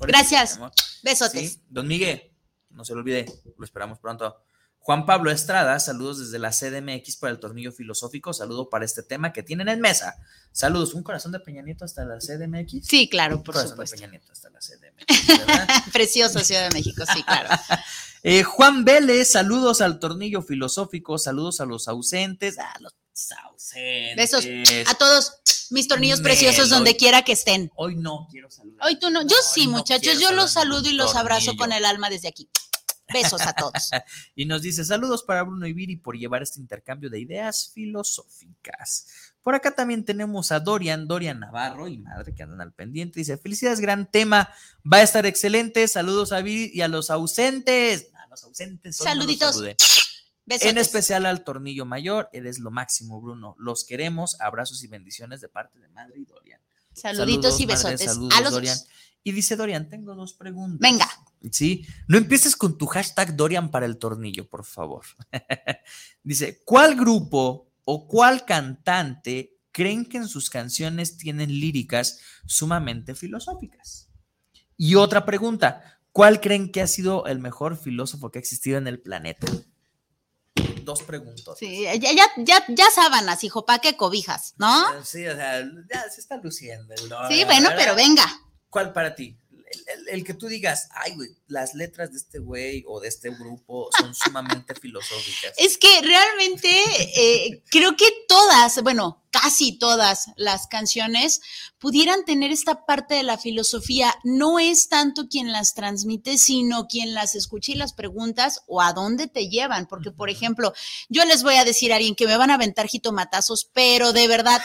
Gracias. Besotes. Don Miguel, no se lo olvide, lo esperamos pronto. Juan Pablo Estrada, saludos desde la CDMX para el tornillo filosófico, saludo para este tema que tienen en mesa. Saludos, un corazón de Peña Nieto hasta la CDMX. Sí, claro, por corazón supuesto. de Peña Nieto hasta la CDMX. Precioso Ciudad de México, sí, claro. Eh, Juan Vélez, saludos al tornillo filosófico, saludos a los ausentes, a los ausentes. Besos a todos mis tornillos preciosos donde quiera que estén. Hoy no quiero saludar. Hoy tú no. Yo sí, muchachos, yo los saludo y los abrazo con el alma desde aquí. Besos a todos. y nos dice saludos para Bruno y Viri por llevar este intercambio de ideas filosóficas. Por acá también tenemos a Dorian, Dorian Navarro y madre que andan al pendiente. Dice, felicidades, gran tema, va a estar excelente. Saludos a Viri y a los ausentes. A los ausentes. Saluditos. En especial al tornillo mayor, eres lo máximo, Bruno. Los queremos. Abrazos y bendiciones de parte de Madre y Dorian. Saluditos y besotes. saludos, a los Dorian. Y dice Dorian, tengo dos preguntas. Venga. Sí, no empieces con tu hashtag Dorian para el tornillo, por favor. dice, ¿cuál grupo o cuál cantante creen que en sus canciones tienen líricas sumamente filosóficas? Y otra pregunta, ¿cuál creen que ha sido el mejor filósofo que ha existido en el planeta? Dos preguntas. Sí, ya, ya, ya, ya sábanas, hijo, ¿para qué cobijas? ¿No? Sí, o sea, ya se está luciendo. Sí, bueno, pero venga. ¿Cuál para ti? El, que tú digas, ay, güey, las letras de este güey o de este grupo son sumamente filosóficas. Es que realmente eh, creo que todas, bueno, casi todas las canciones pudieran tener esta parte de la filosofía. No es tanto quien las transmite, sino quien las escucha y las preguntas o a dónde te llevan. Porque, por ejemplo, yo les voy a decir a alguien que me van a aventar jitomatazos, pero de verdad,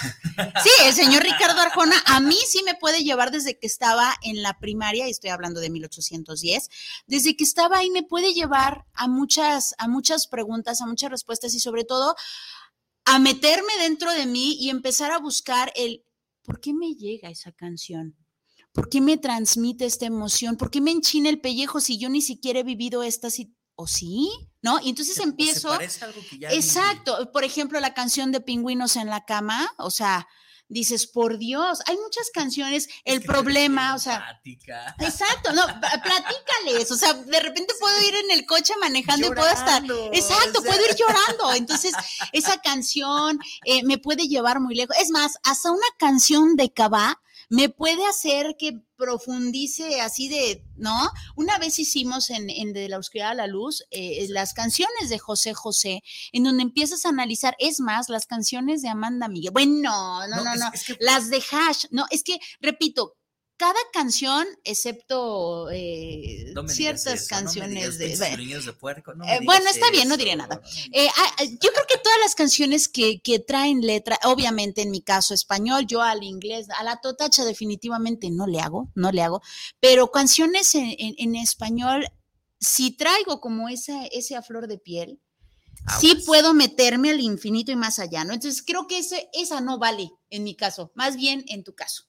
sí, el señor Ricardo Arjona a mí sí me puede llevar desde que estaba en la primaria, y estoy hablando de 1810, desde que estaba ahí me puede llevar a muchas, a muchas preguntas, a muchas respuestas y sobre todo a meterme dentro de mí y empezar a buscar el, ¿por qué me llega esa canción? ¿Por qué me transmite esta emoción? ¿Por qué me enchina el pellejo si yo ni siquiera he vivido esta situación? ¿O sí? ¿No? Y entonces empiezo. exacto. Por ejemplo, la canción de Pingüinos en la cama, o sea, dices, por Dios, hay muchas canciones, el problema, o sea, exacto, no, platícales, o sea, de repente puedo ir en el coche manejando y puedo estar, exacto, puedo ir llorando, entonces esa canción eh, me puede llevar muy lejos, es más, hasta una canción de Cabá me puede hacer que profundice así de, ¿no? Una vez hicimos en, De la Oscuridad a la Luz eh, las canciones de José José, en donde empiezas a analizar, es más, las canciones de Amanda Miguel. Bueno, no, no, no, las de Hash, no, es que, repito, cada canción, excepto eh, No ciertas eso, no me canciones digas de... puerco, no eh, bueno, está bien, no diré nada. Eh, ah, ah, yo creo que todas las canciones que, que traen letra, obviamente en mi caso español, yo al inglés, a la totacha definitivamente no le hago, no le hago, pero canciones en, en- en español, si traigo como esa, ese a flor de piel, sí Aguas. puedo meterme al infinito y más allá, ¿no? Entonces creo que ese, esa no vale en mi caso, más bien en tu caso.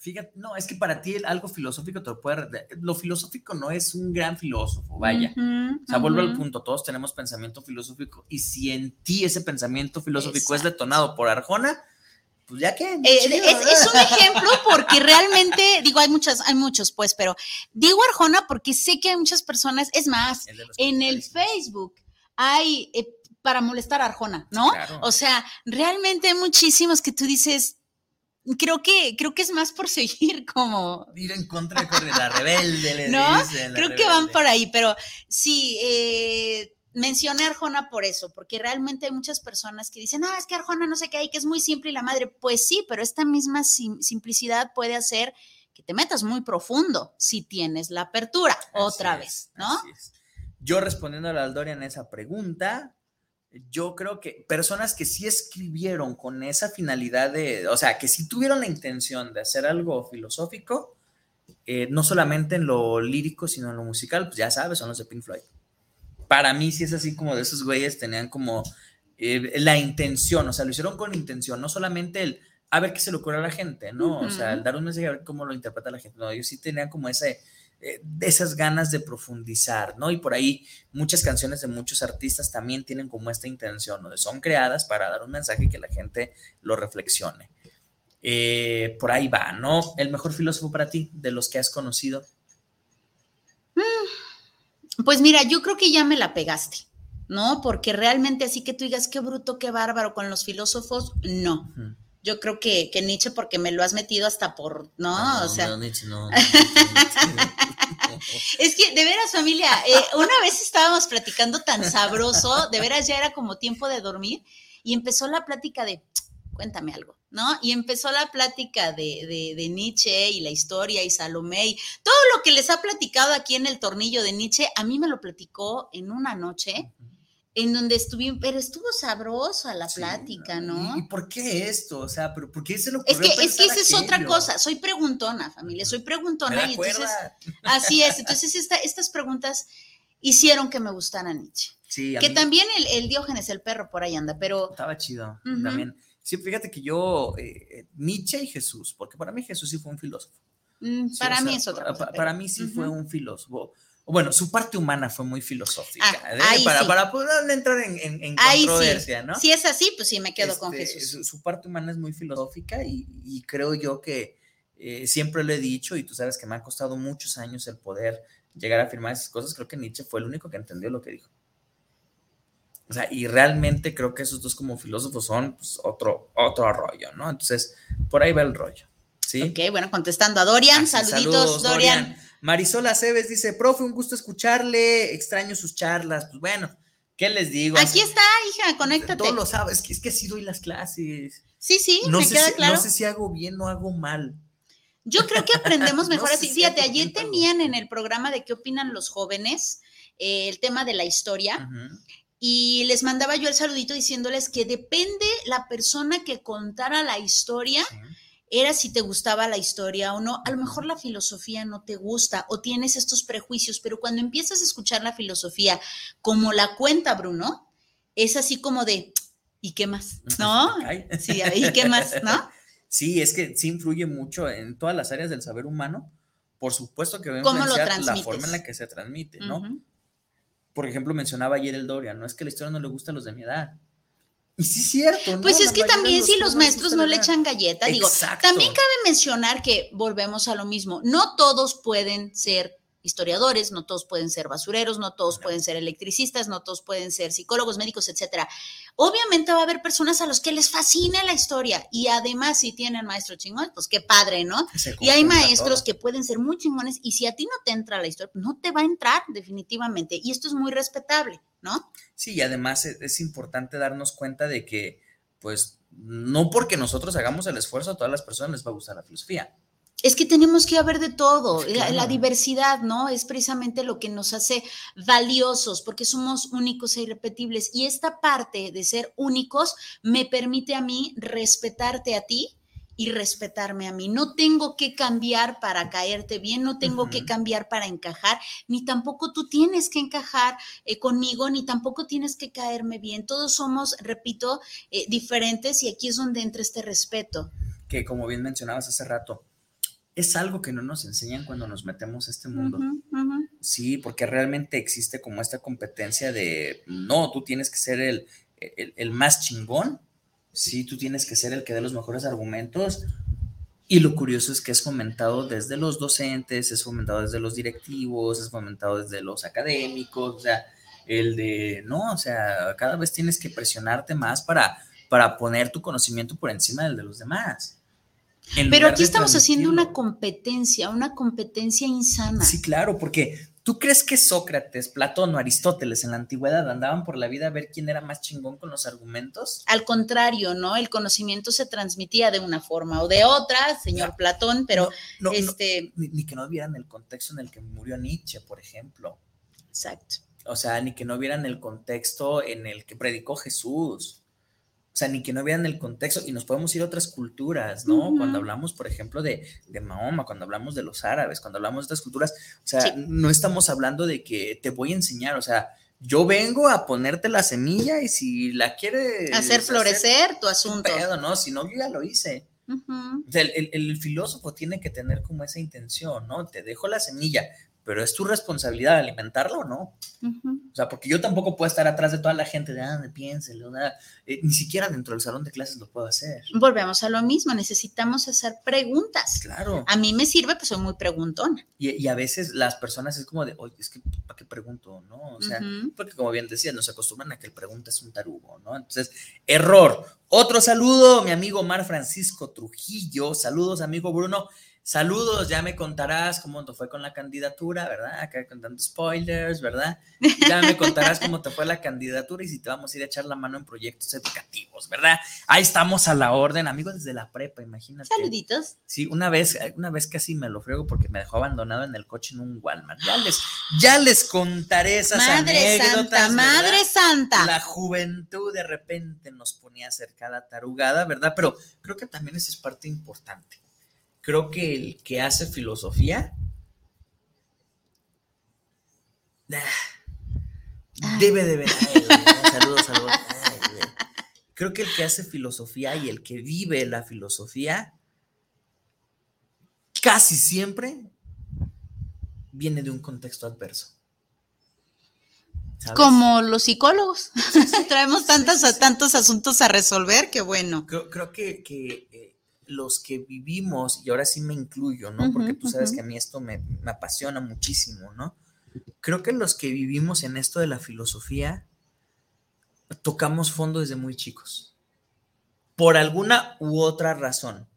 Fíjate, no, es que para ti algo filosófico te lo puede. Lo filosófico no es un gran filósofo, vaya. O sea, vuelvo al punto, todos tenemos pensamiento filosófico y si en ti ese pensamiento filosófico es detonado por Arjona, pues ya que... Eh, es, es un ejemplo porque realmente, digo, hay muchas, hay muchos, pues, pero digo Arjona porque sé que hay muchas personas, es más, en el. Facebook hay eh, para molestar a Arjona, ¿no? Claro. O sea, realmente hay muchísimos que tú dices, creo que, creo que es más por seguir como, Ir en contra de la rebelde, le ¿No? dicen, creo que van por ahí, pero sí, eh, mencioné a Arjona por eso, porque realmente hay muchas personas que dicen, ah, es que Arjona no sé qué hay, que es muy simple y la madre, pues sí, pero esta misma sim- simplicidad puede hacer que te metas muy profundo si tienes la apertura, otra vez, ¿no? Yo respondiendo a la Aldorian esa pregunta, yo creo que personas que sí escribieron con esa finalidad de, o sea, que sí tuvieron la intención de hacer algo filosófico, eh, no solamente en lo lírico, sino en lo musical, pues ya sabes, son los de Pink Floyd. Para mí sí es así como de esos güeyes tenían como eh, la intención, o sea, lo hicieron con intención, no solamente el a ver qué se le ocurre a la gente, ¿no? O sea, el dar un mensaje a ver cómo lo interpreta la gente. No, ellos sí tenían como ese, de esas ganas de profundizar, ¿no? Y por ahí muchas canciones de muchos artistas también tienen como esta intención, ¿no? Son creadas para dar un mensaje y que la gente lo reflexione. Eh, por ahí va, ¿no? El mejor filósofo para ti, de los que has conocido. Pues mira, yo creo que ya me la pegaste, ¿no? Porque realmente así que tú digas, qué bruto, qué bárbaro con los filósofos, no. Yo creo que, que Nietzsche, porque me lo has metido hasta por, ¿no? o sea, no, Nietzsche, no, no, Es que, de veras, familia, eh, una vez estábamos platicando tan sabroso, de veras ya era como tiempo de dormir, y empezó la plática de, cuéntame algo, ¿no? Y empezó la plática de, de, de Nietzsche y la historia y Salomé y todo lo que les ha platicado aquí en el tornillo de Nietzsche, a mí me lo platicó en una noche en donde estuvimos, pero estuvo sabrosa la Sí, plática, ¿Y, ¿no? y por qué esto? O sea, ¿pero ¿por qué se lo Es que, es que esa es otra cosa, soy preguntona, familia, soy preguntona y entonces... Así es, entonces esta- estas preguntas hicieron que me gustara Nietzsche. Sí, a Que mí también el, el Diógenes, el perro, por ahí anda, pero estaba chido Ujú. también. Sí, fíjate que yo, eh, Nietzsche y Jesús, porque para mí Jesús sí fue un filósofo. mm, Sí, para mí sea, es otra cosa. pa- pero- Para mí sí fue Ujú. un filósofo. Bueno, su parte humana fue muy filosófica. Ah, ¿eh? para, sí. para poder entrar en, en- en controversia, sí. ¿no? Si es así, pues sí, me quedo con Este, Jesús. Su, su parte humana es muy filosófica y, y creo yo que eh, siempre lo he dicho y tú sabes que me ha costado muchos años el poder llegar a afirmar esas cosas. Creo que Nietzsche fue el único que entendió lo que dijo. O sea, y realmente creo que esos dos como filósofos son pues, otro, otro rollo, ¿no? Entonces, por ahí va el rollo. ¿Sí? Ok, bueno, contestando a Dorian, Así, saluditos, saludos, Dorian. Marisol Aceves dice, profe, un gusto escucharle, extraño sus charlas. Pues bueno, ¿qué les digo? Aquí está, hija, conéctate. Todos lo sabes, es que, es que así doy las clases. Sí, sí, No me sé, queda si, claro. no sé si hago bien o hago mal. Yo creo que aprendemos mejor No así. si Fíjate, ayer tenían en el programa de qué opinan los jóvenes eh, el tema de la historia. Y les mandaba yo el saludito diciéndoles que depende la persona que contara la historia, Sí. Era si te gustaba la historia o no. A lo mejor la filosofía no te gusta o tienes estos prejuicios, pero cuando empiezas a escuchar la filosofía como la cuenta Bruno, es así como de, ¿y qué más? ¿No? Ay. Sí, ¿y qué más? ¿No? Sí, es que sí influye mucho en todas las áreas del saber humano. Por supuesto que va a ¿Cómo lo influenciar la forma en la que se transmite, ¿no? Por ejemplo, mencionaba ayer el Dorian, no es que la historia no le gusta a los de mi edad. Y sí es cierto, ¿no? Pues es La que también si los maestros no le echan galleta, digo, también cabe mencionar que volvemos a lo mismo, no todos pueden ser historiadores, no todos pueden ser basureros, no todos pueden ser electricistas, no todos pueden ser psicólogos, médicos, etcétera. Obviamente va a haber personas a los que les fascina la historia y además si tienen maestro chingón, pues qué padre, ¿no? Y hay maestros que pueden ser muy chingones y si a ti no te entra la historia, no te va a entrar definitivamente y esto es muy respetable, ¿no? Sí, y además es, es importante darnos cuenta de que, pues, no porque nosotros hagamos el esfuerzo, a todas las personas les va a gustar la filosofía. Es que tenemos que haber de todo. La, diversidad, ¿no? Es precisamente lo que nos hace valiosos, porque somos únicos e irrepetibles. Y esta parte de ser únicos me permite a mí respetarte a ti y respetarme a mí. No tengo que cambiar para caerte bien, no tengo que cambiar para encajar, ni tampoco tú tienes que encajar eh, conmigo, ni tampoco tienes que caerme bien. Todos somos, repito, eh, diferentes y aquí es donde entra este respeto. Que como bien mencionabas hace rato, es algo que no nos enseñan cuando nos metemos a este mundo. Sí, porque realmente existe como esta competencia de, no, tú tienes que ser el, el más chingón sí, tú tienes que ser el que dé los mejores argumentos. Y lo curioso es que es fomentado desde los docentes, es fomentado desde los directivos, es fomentado desde los académicos, o sea, el de, no, o sea, cada vez tienes que presionarte más para, para poner tu conocimiento por encima del de los demás. Pero aquí estamos haciendo una competencia, una competencia insana. Sí, claro, porque ¿Tú crees que Sócrates, Platón o Aristóteles en la antigüedad andaban por la vida a ver quién era más chingón con los argumentos? Al contrario, ¿no? El conocimiento se transmitía de una forma o de otra, señor Platón, pero este... ni, que no vieran el contexto en el que murió Nietzsche, por ejemplo. Exacto. O sea, ni que no vieran el contexto en el que predicó Jesús. O sea, ni que no vean el contexto y nos podemos ir a otras culturas, ¿no? Cuando hablamos, por ejemplo, de, Mahoma, cuando hablamos de los árabes, cuando hablamos de otras culturas, o sea, no estamos hablando de que te voy a enseñar, o sea, yo vengo a ponerte la semilla y si la quieres hacer florecer tu asunto. ¿no? Si no, yo ya lo hice. o sea, el, el, filósofo tiene que tener como esa intención, ¿no? Te dejo la semilla, pero es tu responsabilidad alimentarlo o no. O sea, porque yo tampoco puedo estar atrás de toda la gente de, ah, piénselo, eh, ni siquiera dentro del salón de clases lo puedo hacer. Volvemos a lo mismo, necesitamos hacer preguntas. Claro. A mí me sirve, pues soy muy preguntona. Y, a veces las personas es como de, oye, es que, ¿para qué pregunto? ¿No? O sea, porque como bien decías, nos acostumbran a que el pregunta es un tarugo, ¿no? Entonces, error. Otro saludo, mi amigo Mar Francisco Trujillo. Saludos, amigo Bruno. Saludos, ya me contarás cómo te fue con la candidatura, ¿verdad? Acá contando spoilers, ¿verdad? Ya me contarás cómo te fue la candidatura y si te vamos a ir a echar la mano en proyectos educativos, ¿verdad? Ahí estamos a la orden, amigos desde la prepa, imagínate. Saluditos. Sí, una vez, una vez casi me lo frego porque me dejó abandonado en el coche en un Walmart. Ya les, ya les contaré esas madre Santa, Madre Santa. La juventud de repente nos ponía cerca la tarugada, ¿verdad? Pero creo que también esa es parte importante creo que el que hace filosofía debe de ver. saludos, saludos. creo que el que hace filosofía y el que vive la filosofía casi siempre viene de un contexto adverso. Como los psicólogos. Traemos tantos, tantos asuntos a resolver que bueno. Creo, que, eh, los que vivimos, y ahora sí me incluyo, ¿no? Porque tú sabes que a mí esto me, apasiona muchísimo, ¿no? Creo que los que vivimos en esto de la filosofía tocamos fondo desde muy chicos, por alguna u otra razón.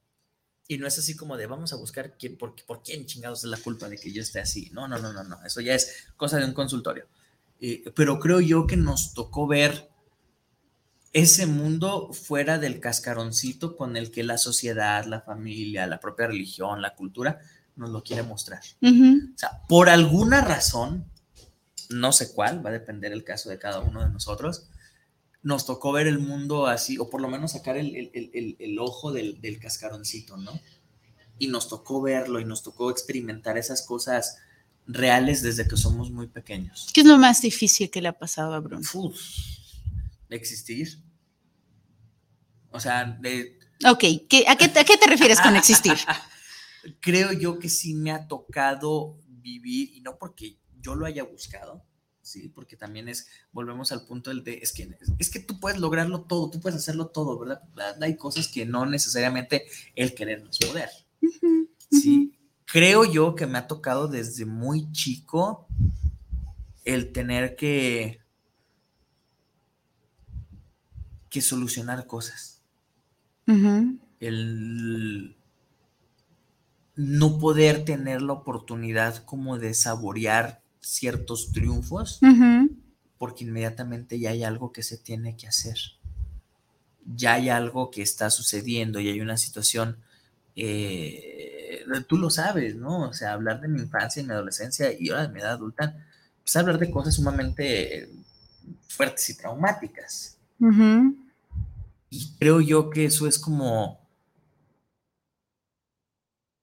Y no es así como de vamos a buscar quién, por, por quién chingados es la culpa de que yo esté así. No, no, no, no, no. Eso ya es cosa de un consultorio. Eh, pero creo yo que nos tocó ver ese mundo fuera del cascaroncito con el que la sociedad, la familia, la propia religión, la cultura nos lo quiere mostrar. O sea, por alguna razón, no sé cuál, va a depender el caso de cada uno de nosotros, nos tocó ver el mundo así, o por lo menos sacar el, ojo del, del, cascaroncito, ¿no? Y nos tocó verlo y nos tocó experimentar esas cosas reales desde que somos muy pequeños. ¿Qué es lo más difícil que le ha pasado a Bruno? Uf, existir. O sea, de... Ok, a, qué, te refieres con existir? Creo yo que sí me ha tocado vivir, y no porque yo lo haya buscado, sí, porque también es, volvemos al punto del de, es que, es que tú puedes lograrlo todo, tú puedes hacerlo todo, ¿verdad? Hay cosas que no necesariamente el querer no es poder. Sí, creo yo que me ha tocado desde muy chico el tener que, que solucionar cosas el no poder tener la oportunidad como de saborear ciertos triunfos, porque inmediatamente ya hay algo que se tiene que hacer. Ya hay algo que está sucediendo y hay una situación eh, tú lo sabes, ¿no? O sea, hablar de mi infancia y mi adolescencia y ahora de mi edad adulta, pues hablar de cosas sumamente fuertes y traumáticas. Y creo yo que eso es como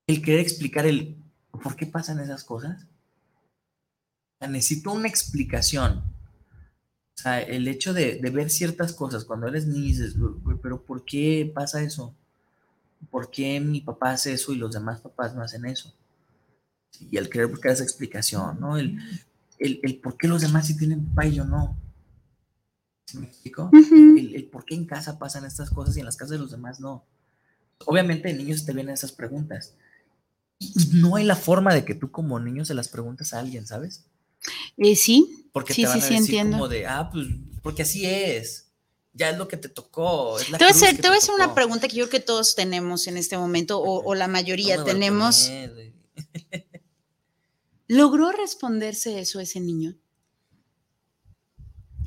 el querer explicar el por qué pasan esas cosas. necesito una explicación. O sea, el hecho de, ver ciertas cosas cuando eres niño dices, pero ¿por qué pasa eso? ¿Por qué mi papá hace eso y los demás papás no hacen eso? Y el querer buscar esa explicación, ¿no? El, el, por qué los demás sí tienen papá y yo no. Me explico? el, por qué en casa pasan estas cosas y en las casas de los demás no. Obviamente de niños te vienen esas preguntas. Y no hay la forma de que tú como niño se las preguntes a alguien, ¿sabes? Eh, sí. Porque sí, te van sí, a decir entiendo. como de, ah, pues, porque así es. Ya es lo que te tocó. Es la te voy a hacer, te voy una pregunta que yo creo que todos tenemos en este momento, o, o la mayoría tenemos. ¿Logró responderse eso ese niño?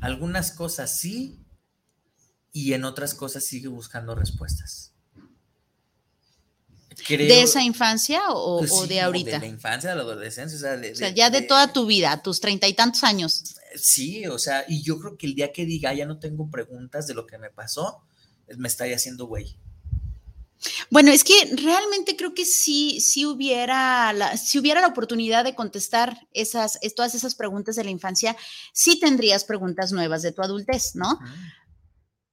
Algunas cosas sí, y en otras cosas sigue buscando respuestas. Creo- ¿De esa infancia o, pues o sí, de ahorita? De la infancia, de la adolescencia, o sea, de, o sea, de- ya de, de- toda tu vida, tus treinta y tantos años. Sí, o sea, y yo creo que el día que diga ya no tengo preguntas de lo que me pasó, me estaría haciendo güey. Bueno, es que realmente creo que sí, sí hubiera la, si hubiera la oportunidad de contestar esas, es- todas esas preguntas de la infancia, sí tendrías preguntas nuevas de tu adultez, ¿no?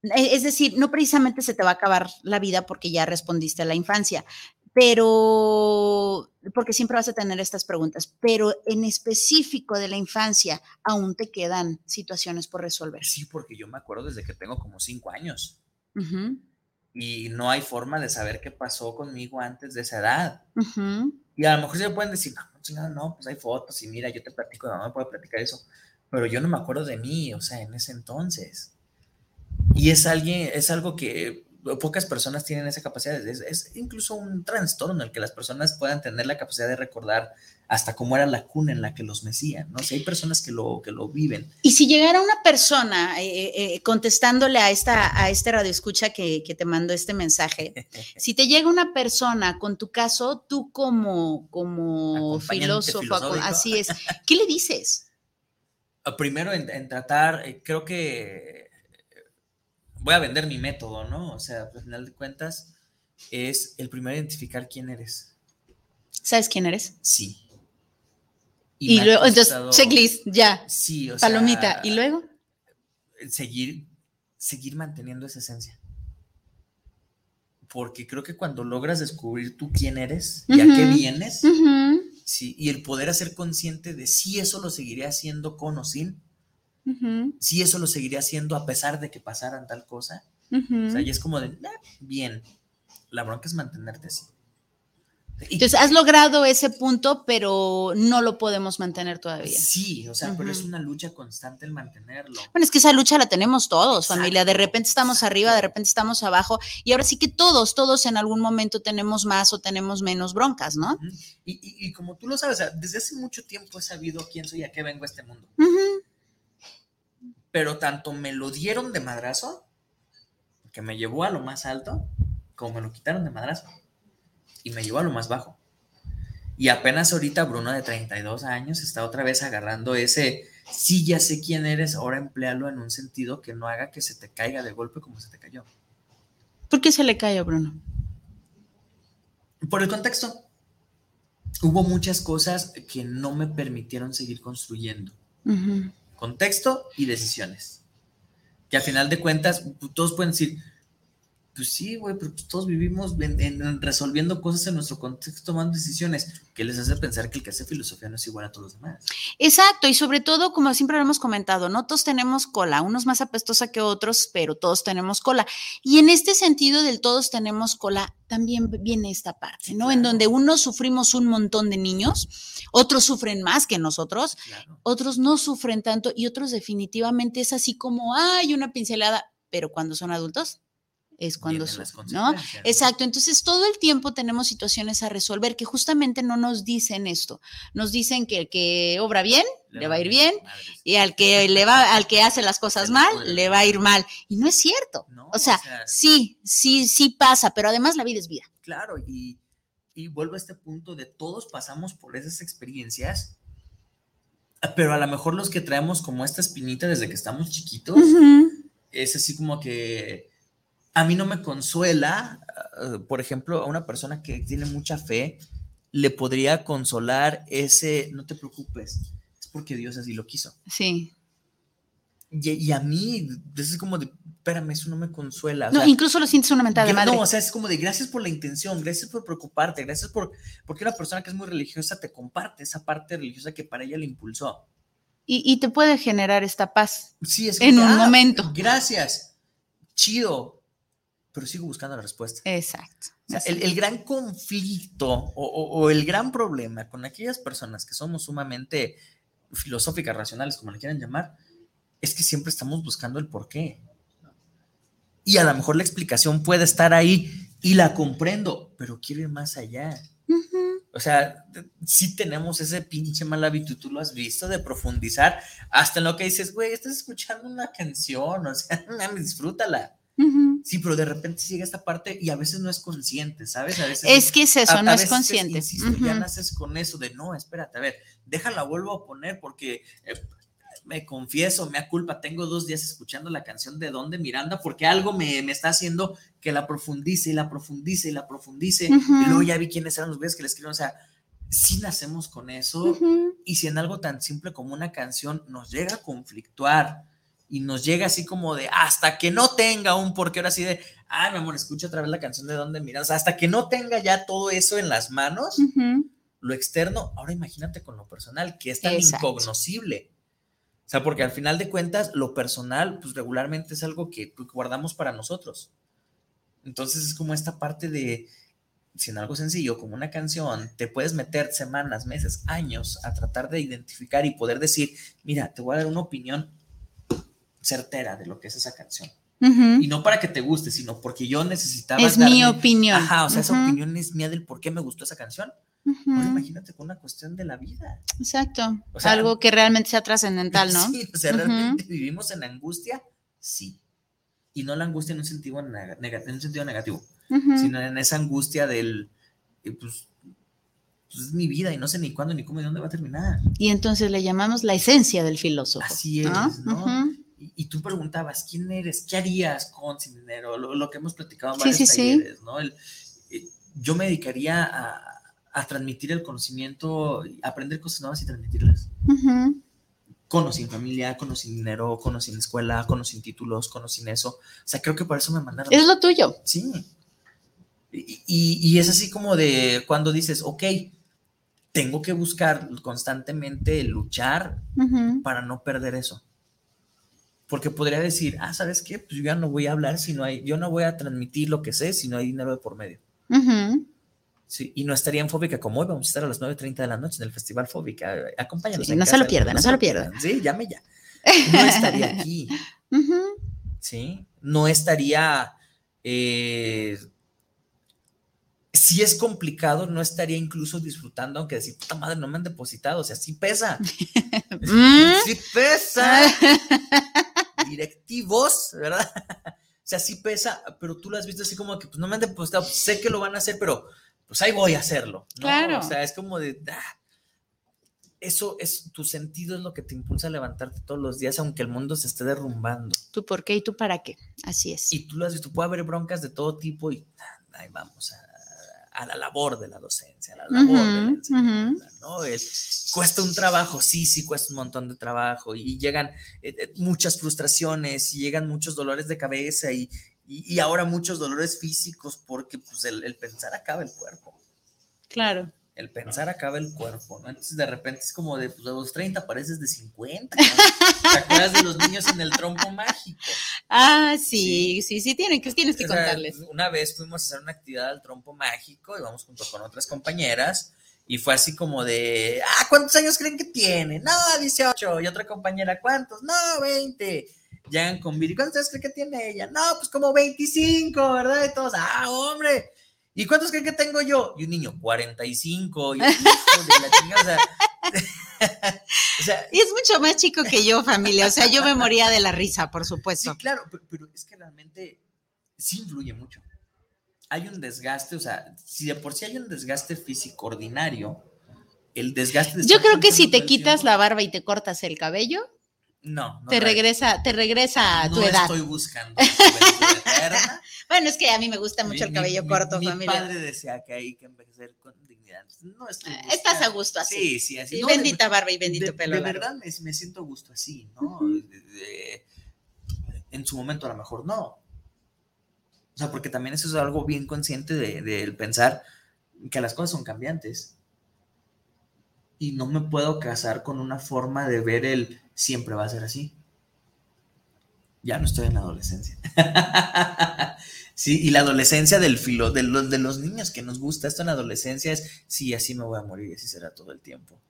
E- Es decir, no precisamente se te va a acabar la vida porque ya respondiste a la infancia, pero porque siempre vas a tener estas preguntas, pero en específico de la infancia aún te quedan situaciones por resolver. Sí, porque yo me acuerdo desde que tengo como cinco años Ujú, y no hay forma de saber qué pasó conmigo antes de esa edad. ujú. Y a lo mejor se pueden decir, no, no, no, pues hay fotos y mira, yo te platico, no me puedo platicar eso, pero yo no me acuerdo de mí, o sea, en ese entonces. Y es alguien, es algo que pocas personas tienen esa capacidad, es, es incluso un trastorno el que las personas puedan tener la capacidad de recordar hasta cómo era la cuna en la que los mecían, ¿no? Si hay personas que lo, que lo viven. Y si llegara una persona eh, eh, contestándole a esta a este radioescucha que, que te mandó este mensaje, si te llega una persona con tu caso, tú como, como filósofo, así es, ¿qué le dices? Ah, Primero en, en tratar, eh, creo que voy a vender mi método, ¿no? O sea, al final de cuentas, es el primero identificar quién eres. ¿Sabes quién eres? Sí. Y, luego, entonces, checklist, ya. Sí, o sea, Palomita. ¿Y luego? seguir, seguir manteniendo esa esencia. Porque creo que cuando logras descubrir tú quién eres y a qué vienes, sí, y el poder hacer consciente de si eso lo seguiré haciendo con o sin, ujú, si eso lo seguiré haciendo a pesar de que pasaran tal cosa, o sea, y es como de, "Ah, bien, la bronca es mantenerte así. Entonces, has logrado ese punto, pero no lo podemos mantener todavía. Sí, o sea, pero es una lucha constante el mantenerlo. Bueno, es que esa lucha la tenemos todos, familia. De repente estamos arriba, de repente estamos abajo. Y ahora sí que todos, todos en algún momento tenemos más o tenemos menos broncas, ¿no? Y, y- y como tú lo sabes, desde hace mucho tiempo he sabido quién soy y a qué vengo a este mundo. Pero tanto me lo dieron de madrazo, que me llevó a lo más alto, como me lo quitaron de madrazo. Y me llevó a lo más bajo. Y apenas ahorita Bruno de 32 años está otra vez agarrando ese, sí, ya sé quién eres, ahora emplealo en un sentido que no haga que se te caiga de golpe como se te cayó. ¿Por qué se le cae a Bruno? Por el contexto. Hubo muchas cosas que no me permitieron seguir construyendo. Contexto y decisiones. Que al final de cuentas, todos pueden decir, pues sí, güey, pero pues todos vivimos en- en- en resolviendo cosas en nuestro contexto, tomando decisiones, que les hace pensar que el que hace filosofía no es igual a todos los demás. Exacto, y sobre todo, como siempre lo hemos comentado, no todos tenemos cola, unos más apestosa que otros, pero todos tenemos cola. Y en este sentido del todos tenemos cola, también viene esta parte, ¿no? En donde unos sufrimos un montón de niños, otros sufren más que nosotros, Claro. otros no sufren tanto y otros definitivamente es así como, hay una pincelada, pero cuando son adultos es cuando ¿no? Exacto, entonces todo el tiempo tenemos situaciones a resolver que justamente no nos dicen esto, nos dicen que el que obra bien le va a ir bien y al que le va al que hace las cosas mal le va a ir mal y no es cierto. No, O sea, o sea, sí, sí, sí pasa, pero además la vida es vida. Claro, y, y vuelvo a este punto de todos pasamos por esas experiencias, pero a lo mejor los que traemos como esta espinita desde que estamos chiquitos, es así como que a mí no me consuela, uh, por ejemplo, a una persona que tiene mucha fe, le podría consolar ese, no te preocupes, es porque Dios así lo quiso. Sí. Y, y a mí, es como de, espérame, eso no me consuela. O No, sea, incluso lo sientes una mentada de madre. No, o sea, es como de gracias por la intención, gracias por preocuparte, gracias por, porque una persona que es muy religiosa te comparte esa parte religiosa que para ella le impulsó. Y, y te puede generar esta paz. Sí, es En como de, un "Ah, momento. Gracias, chido, pero sigo buscando la respuesta. Exacto. O sea, el, el gran conflicto o, o- o el gran problema con aquellas personas que somos sumamente filosóficas, racionales, como le quieran llamar, es que siempre estamos buscando el por qué. Y a lo mejor la explicación puede estar ahí y la comprendo, pero quiero ir más allá. O sea, sí tenemos ese pinche mal hábito, tú lo has visto, de profundizar hasta en lo que dices, güey, estás escuchando una canción, o sea, mames, Ujú. Sí, pero de repente llega esta parte y a veces no es consciente, ¿sabes? A veces Es que es eso, a- no a es consciente. insisto, ya Ujú. naces con eso de no, espérate, a ver, déjala, vuelvo a poner porque eh, me confieso, me culpa, tengo dos días escuchando la canción de Donde Miranda porque algo me, me está haciendo que la profundice y la profundice y la profundice. Y luego ya vi quiénes eran los güeyes que le escribieron, o sea, sí nacemos con eso. Y si en algo tan simple como una canción nos llega a conflictuar y nos llega así como de hasta que no tenga un porqué, ahora así de, ay, mi amor, escucha otra vez la canción de Donde Miras, o sea, hasta que no tenga ya todo eso en las manos, Ujú. lo externo, ahora imagínate con lo personal, que es tan Exacto. incognoscible. O sea, porque al final de cuentas, lo personal, pues regularmente es algo que pues, guardamos para nosotros. Entonces es como esta parte de, si en algo sencillo, como una canción, te puedes meter semanas, meses, años a tratar de identificar y poder decir, mira, te voy a dar una opinión certera de lo que es esa canción. Ujú. Y no para que te guste, sino porque yo necesitaba. Es mi opinión. Ajá, o sea, esa Ujú. opinión es mía del por qué me gustó esa canción. Ujú. Ahora imagínate con una cuestión de la vida. Exacto. O sea, Algo que realmente sea trascendental, ¿no? Sí, o sea, realmente vivimos en angustia, sí. Y no la angustia en un sentido, nega- en un sentido negativo, sino en esa angustia del, eh, pues, pues, es mi vida y no sé ni cuándo, ni cómo, ni dónde va a terminar. Y entonces le llamamos la esencia del filósofo. Así es, ¿no? ¿no? Y, y tú preguntabas, ¿quién eres? ¿Qué harías con sin dinero? Lo, lo que hemos platicado en Sí, varios sí, sí. talleres, ¿no? El- eh, yo me dedicaría a, a transmitir el conocimiento, aprender cosas nuevas y transmitirlas. Con o sin familia, con o sin dinero, con o sin escuela, con o sin títulos, con o sin eso. O sea, creo que por eso me mandaron. Es lo tuyo. Sí. Y, y- y es así como de cuando dices, ok, tengo que buscar constantemente luchar Ujú. para no perder eso. Porque podría decir, ah, ¿sabes qué? Pues yo ya no voy a hablar si no hay, yo no voy a transmitir lo que sé si no hay dinero de por medio. Ujú. Sí, y no estaría en Fóbica como hoy, vamos a estar a las 9.30 de la noche en el Festival Fóbica. Acompáñanos. Sí, no se casa, lo pierdan, no se lo pierdan. Sí, llame ya. No estaría aquí, Ujú. ¿sí? No estaría... eh, si es complicado, no estaría incluso disfrutando, aunque decir, puta madre, no me han depositado, o sea, sí pesa. Mm. sí pesa. Directivos, ¿verdad? O sea, sí pesa, pero tú lo has visto así como que pues, no me han depositado, sé que lo van a hacer, pero pues ahí voy a hacerlo. ¿no? Claro. O sea, es como de, ah, eso es, tu sentido es lo que te impulsa a levantarte todos los días, aunque el mundo se esté derrumbando. ¿Tú por qué y tú para qué? Así es. Y tú lo has visto, puede haber broncas de todo tipo y ah, ahí vamos a, a la labor de la docencia, a la labor de la enseñanza, ¿no? Es- cuesta un trabajo, sí, sí, cuesta un montón de trabajo y llegan eh, eh, muchas frustraciones y llegan muchos dolores de cabeza y, y, y ahora muchos dolores físicos porque pues el, el pensar acaba el cuerpo. Claro. El pensar acaba el cuerpo, ¿no? Entonces de repente es como de, pues, los 30 pareces de 50. ¿no? ¿Te acuerdas de los niños en el trompo mágico? Ah, sí, sí, sí, tienen que, tienes que O sea, contarles. una vez fuimos a hacer una actividad al trompo mágico y vamos junto con otras compañeras y fue así como de, ah, ¿cuántos años creen que tiene? No, 18. Y otra compañera, ¿cuántos? No, 20. Llegan con Viri, ¿cuántos años creen que tiene ella? No, pues como 25, ¿verdad? Y todos, ah, hombre. ¿Y cuántos creen que tengo yo? Y un niño, 45. Y yo, hijo de la chingada, o sea, o sea, Y es mucho más chico que yo, familia. O sea, yo me moría de la risa, por Sí, supuesto. claro, pero, pero es que realmente sí influye mucho. hay un desgaste, o sea, si de por sí hay un desgaste físico ordinario, el desgaste... Yo creo que si te quitas la barba y te cortas el cabello, no, te regresa, te regresa a tu edad. No estoy buscando bueno, es que a mí me gusta mucho el cabello corto, mi, familia. Mi padre decía que hay que envejecer con dignidad. No estoy ah, Estás a gusto así. Sí, sí, así. bendita barba y bendito pelo. De verdad me, me, siento a gusto así, ¿no? en su momento a lo mejor no. O sea, porque también eso es algo bien consciente del de, pensar que las cosas son cambiantes. Y no me puedo casar con una forma de ver el siempre va a ser así. Ya no estoy en la adolescencia. sí, y la adolescencia del filo, de los, de los niños que nos gusta esto en la adolescencia es, sí, así me voy a morir y así será todo el tiempo.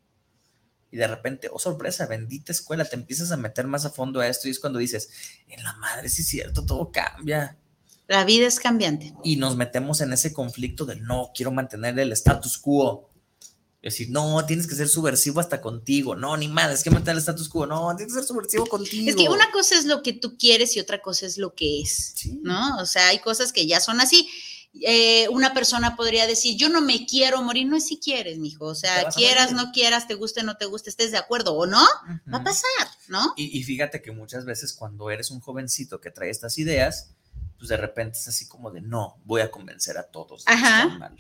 Y de repente, oh sorpresa, bendita escuela, te empiezas a meter más a fondo a esto y es cuando dices, en la madre, sí es cierto, todo cambia. La vida es cambiante. Y nos metemos en ese conflicto de no, quiero mantener el status quo decir, no, tienes que ser subversivo hasta contigo. No, ni más, es que matar el status quo. No, tienes que ser subversivo contigo. Es que una cosa es lo que tú quieres y otra cosa es lo que es, ¿no? O sea, hay cosas que ya son así. Eh, una persona podría decir, yo no me quiero morir, no es si quieres, mijo, o sea, quieras, no quieras, te guste, no te guste, estés de acuerdo o no, va a pasar, ¿no? Y, fíjate que muchas veces cuando eres un jovencito que trae estas ideas, pues de repente es así como de, no, voy a convencer a todos. Ajá. Mal.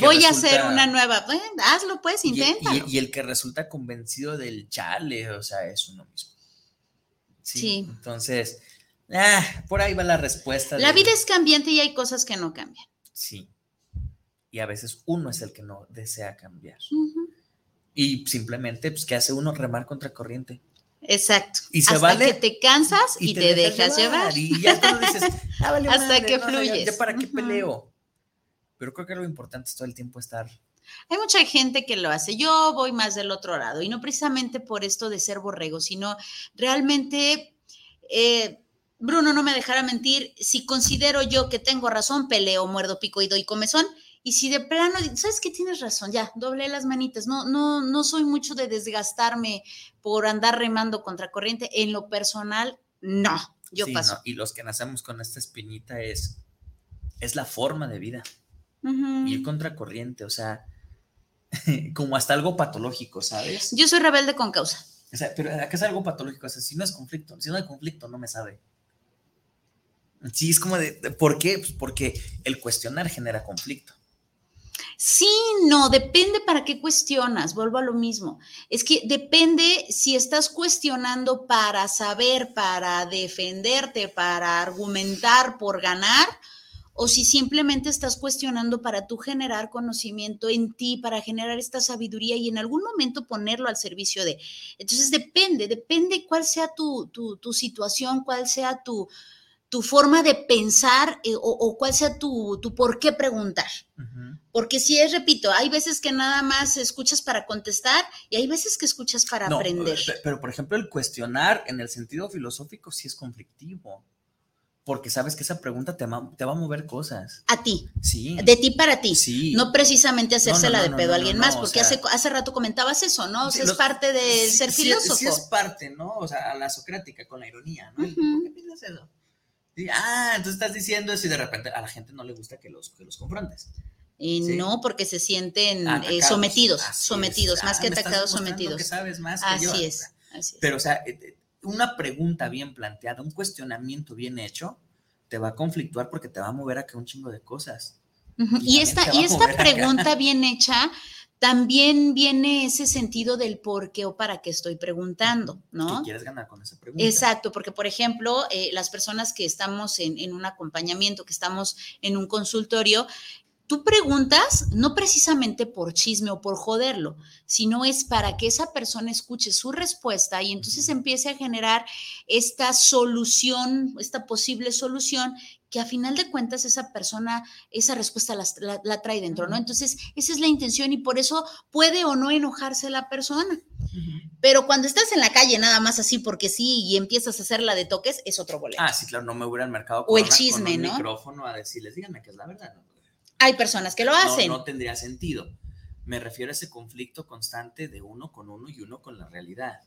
Voy a hacer una nueva, pues, hazlo pues, intenta. Y, el que resulta convencido del chale, o sea, es uno mismo. Sí. Entonces, ah, por ahí va la respuesta. La vida es cambiante y hay cosas que no cambian. Sí. Y a veces uno es el que no desea cambiar. Y simplemente, pues, ¿qué hace uno? Remar contra corriente. Exacto. Y se Hasta que te cansas y, te, dejas llevar. Y ya tú dices, ah, Hasta que fluyes. para qué peleo? Pero creo que lo importante es todo el tiempo estar. Hay mucha gente que lo hace. Yo voy más del otro lado y no precisamente por esto de ser borrego, sino realmente, eh, Bruno no me dejará mentir, si considero yo que tengo razón, peleo, muerdo, pico y doy comezón. Y si de plano, ¿sabes qué? Tienes razón, ya, doble las manitas. No, no, no soy mucho de desgastarme por andar remando contra corriente. En lo personal, no, yo paso. Y los que nacemos con esta espinita es, es la forma de vida ir contracorriente, o sea, como hasta algo patológico, ¿sabes? Yo soy rebelde con causa. O sea, pero acá es algo patológico, o sea, si no es conflicto, si no hay conflicto, no me sabe. Sí, es como de, ¿por qué? Pues porque el cuestionar genera conflicto. Sí, no, depende para qué cuestionas, vuelvo a lo mismo. Es que depende si estás cuestionando para saber, para defenderte, para argumentar por ganar, o si simplemente estás cuestionando para tú generar conocimiento en ti, para generar esta sabiduría y en algún momento ponerlo al servicio de. Entonces depende, depende cuál sea tu, situación, cuál sea tu, tu forma de pensar eh, o, cuál sea tu, por qué preguntar. Porque si es, repito, hay veces que nada más escuchas para contestar y hay veces que escuchas para aprender. pero, por ejemplo, el cuestionar en el sentido filosófico sí es conflictivo porque sabes que esa pregunta te va, te va, a mover cosas. A ti. Sí. De ti para ti. Sí. No precisamente hacérsela de pedo a alguien más, porque hace, hace rato comentabas eso, ¿no? O sea, es parte de ser filósofo. Sí, es parte, ¿no? O sea, a la socrática, con la ironía, ¿no? ¿Por qué piensas eso? ah, entonces estás diciendo eso y de repente a la gente no le gusta que los, que los confrontes. Y no, porque se sienten eh, sometidos, sometidos, más que ah, atacados, sometidos. Que sabes más que así, yo. Es, así es. Pero, o sea, eh, una pregunta bien planteada, un cuestionamiento bien hecho, te va a conflictuar porque te va a mover a que un chingo de cosas. Y, esta, y esta pregunta bien hecha también viene ese sentido del por qué o para qué estoy preguntando, ¿no? ¿Qué quieres ganar con esa pregunta? Exacto, porque por ejemplo, eh, las personas que estamos en, en, un acompañamiento, que estamos en un consultorio, Tú preguntas no precisamente por chisme o por joderlo, sino es para que esa persona escuche su respuesta y entonces empiece a generar esta solución, esta posible solución que a final de cuentas esa persona, esa respuesta la, trae dentro, ¿no? Entonces, esa es la intención y por eso puede o no enojarse la persona. Pero cuando estás en la calle nada más así porque sí y empiezas a hacer la de toques, es otro boleto. Ah, sí, claro, no me voy al mercado con, o el chisme, con un micrófono a decirles, díganme que es la verdad. ¿no? Hay personas que lo hacen. No, tendría sentido. Me refiero a ese conflicto constante de uno con uno y uno con la realidad.